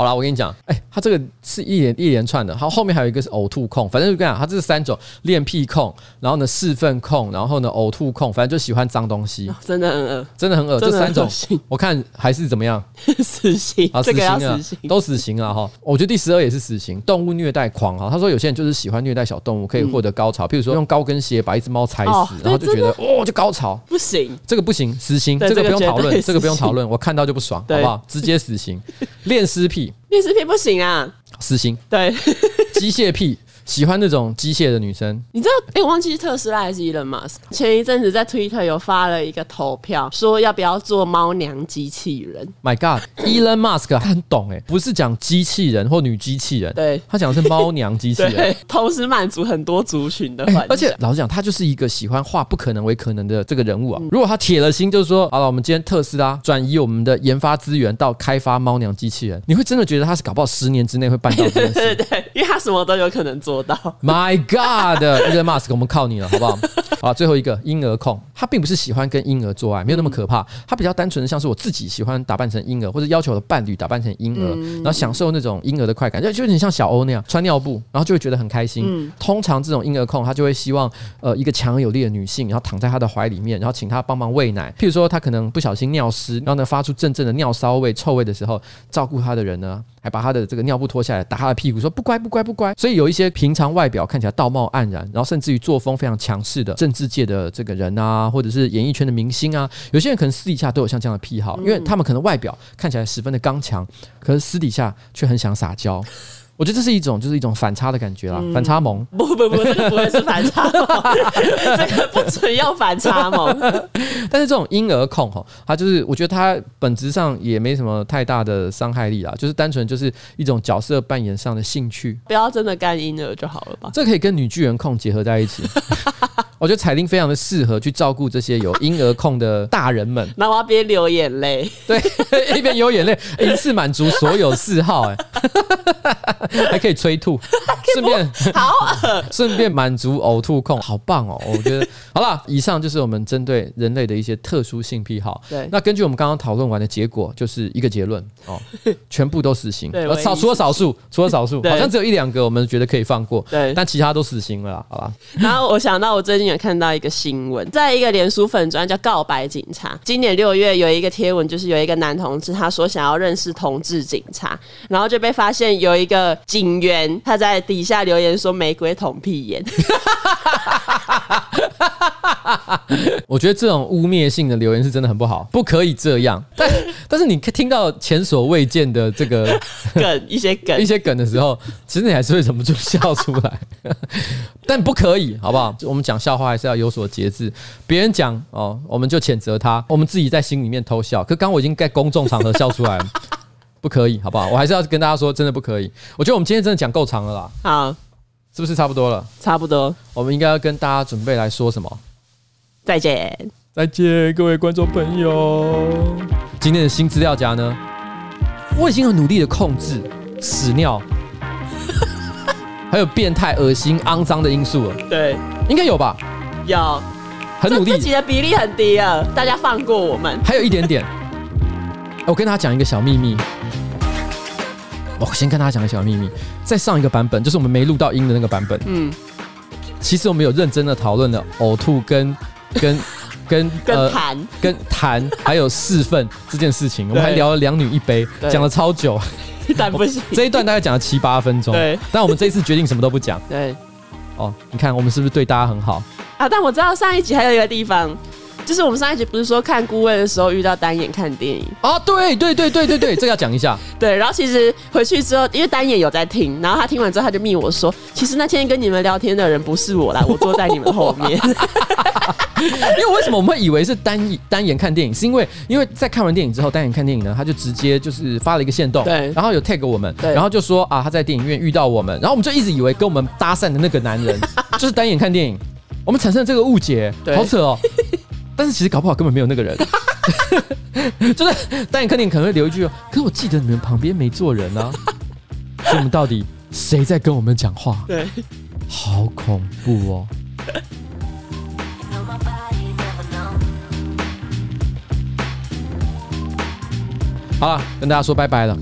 好了，我跟你讲，哎、欸，他这个是一连一连串的，好，后面还有一个是呕吐控，反正就跟你讲，他这是三种恋屁控，然后呢四粪控，然后呢呕吐控，反正就喜欢脏东西，真的很恶，真的很恶，这三种我看还是怎么样，死刑啊，死刑啊，都死刑啊哈，我觉得第十二也是死刑，动物虐待狂哈，他说有些人就是喜欢虐待小动物，可以获得高潮，譬如说用高跟鞋把一只猫踩死，然后就觉得哦就高潮，不行，这个不行，死刑，这个不用讨论，这个不用讨论，我看到就不爽，好不好？直接死刑，[laughs] 恋尸癖。恋尸癖不行啊，死心。对，[laughs] 机械癖。喜欢那种机械的女生，你知道？哎、欸，我忘记是特斯拉还是伊隆马斯克。前一阵子在 Twitter 有发了一个投票，说要不要做猫娘机器人。My God，Elon Musk 他很懂哎、欸，不是讲机器人或女机器人，对，他讲的是猫娘机器人，同时满足很多族群的、欸。而且老实讲，他就是一个喜欢化不可能为可能的这个人物啊。嗯、如果他铁了心，就是说，好了，我们今天特斯拉转移我们的研发资源到开发猫娘机器人，你会真的觉得他是搞不好十年之内会办到这件事？[laughs] 对对对，因为他什么都有可能做到。My God，Elon Musk，我们靠你了，好不好？好，最后一个婴儿控，他并不是喜欢跟婴儿做爱，没有那么可怕。他比较单纯的，像是我自己喜欢打扮成婴儿，或者要求我的伴侣打扮成婴儿，然后享受那种婴儿的快感，就就有点像小欧那样穿尿布，然后就会觉得很开心。通常这种婴儿控，他就会希望呃一个强而有力的女性，然后躺在他的怀里面，然后请他帮忙喂奶。譬如说他可能不小心尿湿，然后呢发出阵阵的尿骚味、臭味的时候，照顾他的人呢，还把他的这个尿布脱下来打他的屁股，说不乖不乖不乖。所以有一些平常外表看起来道貌岸然，然后甚至于作风非常强势的政治界的这个人啊，或者是演艺圈的明星啊，有些人可能私底下都有像这样的癖好，因为他们可能外表看起来十分的刚强，可是私底下却很想撒娇。我觉得这是一种，就是一种反差的感觉啦，嗯、反差萌。不不不，这个不会是反差萌，这个不准要反差萌。[laughs] 但是这种婴儿控哈，它就是我觉得它本质上也没什么太大的伤害力啦，就是单纯就是一种角色扮演上的兴趣。不要真的干婴儿就好了吧？这可以跟女巨人控结合在一起。我觉得彩铃非常的适合去照顾这些有婴儿控的大人们。那我要边流眼泪，对，[laughs] 一边流眼泪，一次满足所有嗜 [laughs] 好，哎。还可以催吐，顺便好恶，[laughs] 顺便满足呕吐控，好棒哦！我觉得好了，以上就是我们针对人类的一些特殊性癖好。对，那根据我们刚刚讨论完的结果，就是一个结论哦，全部都死刑。对，少除了少数，除了少数，好像只有一两个我们觉得可以放过。对，但其他都死刑了啦，好吧？然后我想到，我最近有看到一个新闻，在一个脸书粉专叫“告白警察”。今年六月有一个贴文，就是有一个男同志，他说想要认识同志警察，然后就被发现有一个。警员他在底下留言说：“玫瑰捅屁眼。”我觉得这种污蔑性的留言是真的很不好，不可以这样。但但是你听到前所未见的这个 [laughs] 梗，一些梗，一些梗的时候，其实你还是会忍不住笑出来。[laughs] 但不可以，好不好？我们讲笑话还是要有所节制。别人讲哦，我们就谴责他，我们自己在心里面偷笑。可刚我已经在公众场合笑出来了。[laughs] 不可以，好不好？我还是要跟大家说，真的不可以。我觉得我们今天真的讲够长了啦。好，是不是差不多了？差不多。我们应该要跟大家准备来说什么？再见，再见，各位观众朋友。今天的新资料夹呢，我已经很努力的控制屎尿，还有变态、恶心、肮脏的因素了。对，应该有吧？有，很努力，自己的比例很低啊，大家放过我们。还有一点点。我跟大家讲一个小秘密。我先跟大家讲个小秘密，在上一个版本，就是我们没录到音的那个版本，嗯，其实我们有认真的讨论了呕吐跟跟 [laughs] 跟跟痰。跟痰还有四份这件事情，我们还聊了两女一杯，讲了超久，但不行，这一段大概讲了七八分钟，对，但我们这一次决定什么都不讲，对，哦，你看我们是不是对大家很好啊？但我知道上一集还有一个地方。就是我们上一集不是说看顾问的时候遇到单眼看电影啊？对对对对对对，这个要讲一下。[laughs] 对，然后其实回去之后，因为单眼有在听，然后他听完之后他就密我说，其实那天跟你们聊天的人不是我啦，我坐在你们后面。[laughs] 因为为什么我们会以为是单单眼看电影？是因为因为在看完电影之后，单眼看电影呢，他就直接就是发了一个线动，对，然后有 tag 我们，对，然后就说啊他在电影院遇到我们，然后我们就一直以为跟我们搭讪的那个男人 [laughs] 就是单眼看电影，我们产生了这个误解，好扯哦。但是其实搞不好根本没有那个人，就是单眼看电影可能会留一句，可是我记得你们旁边没坐人啊，[laughs] 所以我们到底谁在跟我们讲话？对，好恐怖哦！好了，跟大家说拜拜了。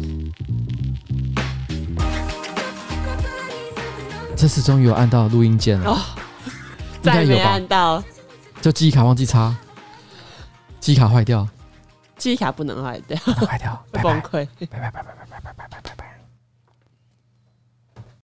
这次终于有按到录音键了，哦，再没按到，就记忆卡忘记插。记忆卡坏掉，记忆卡不能坏掉，坏掉，[laughs] 会崩溃，拜拜拜拜拜拜拜拜拜。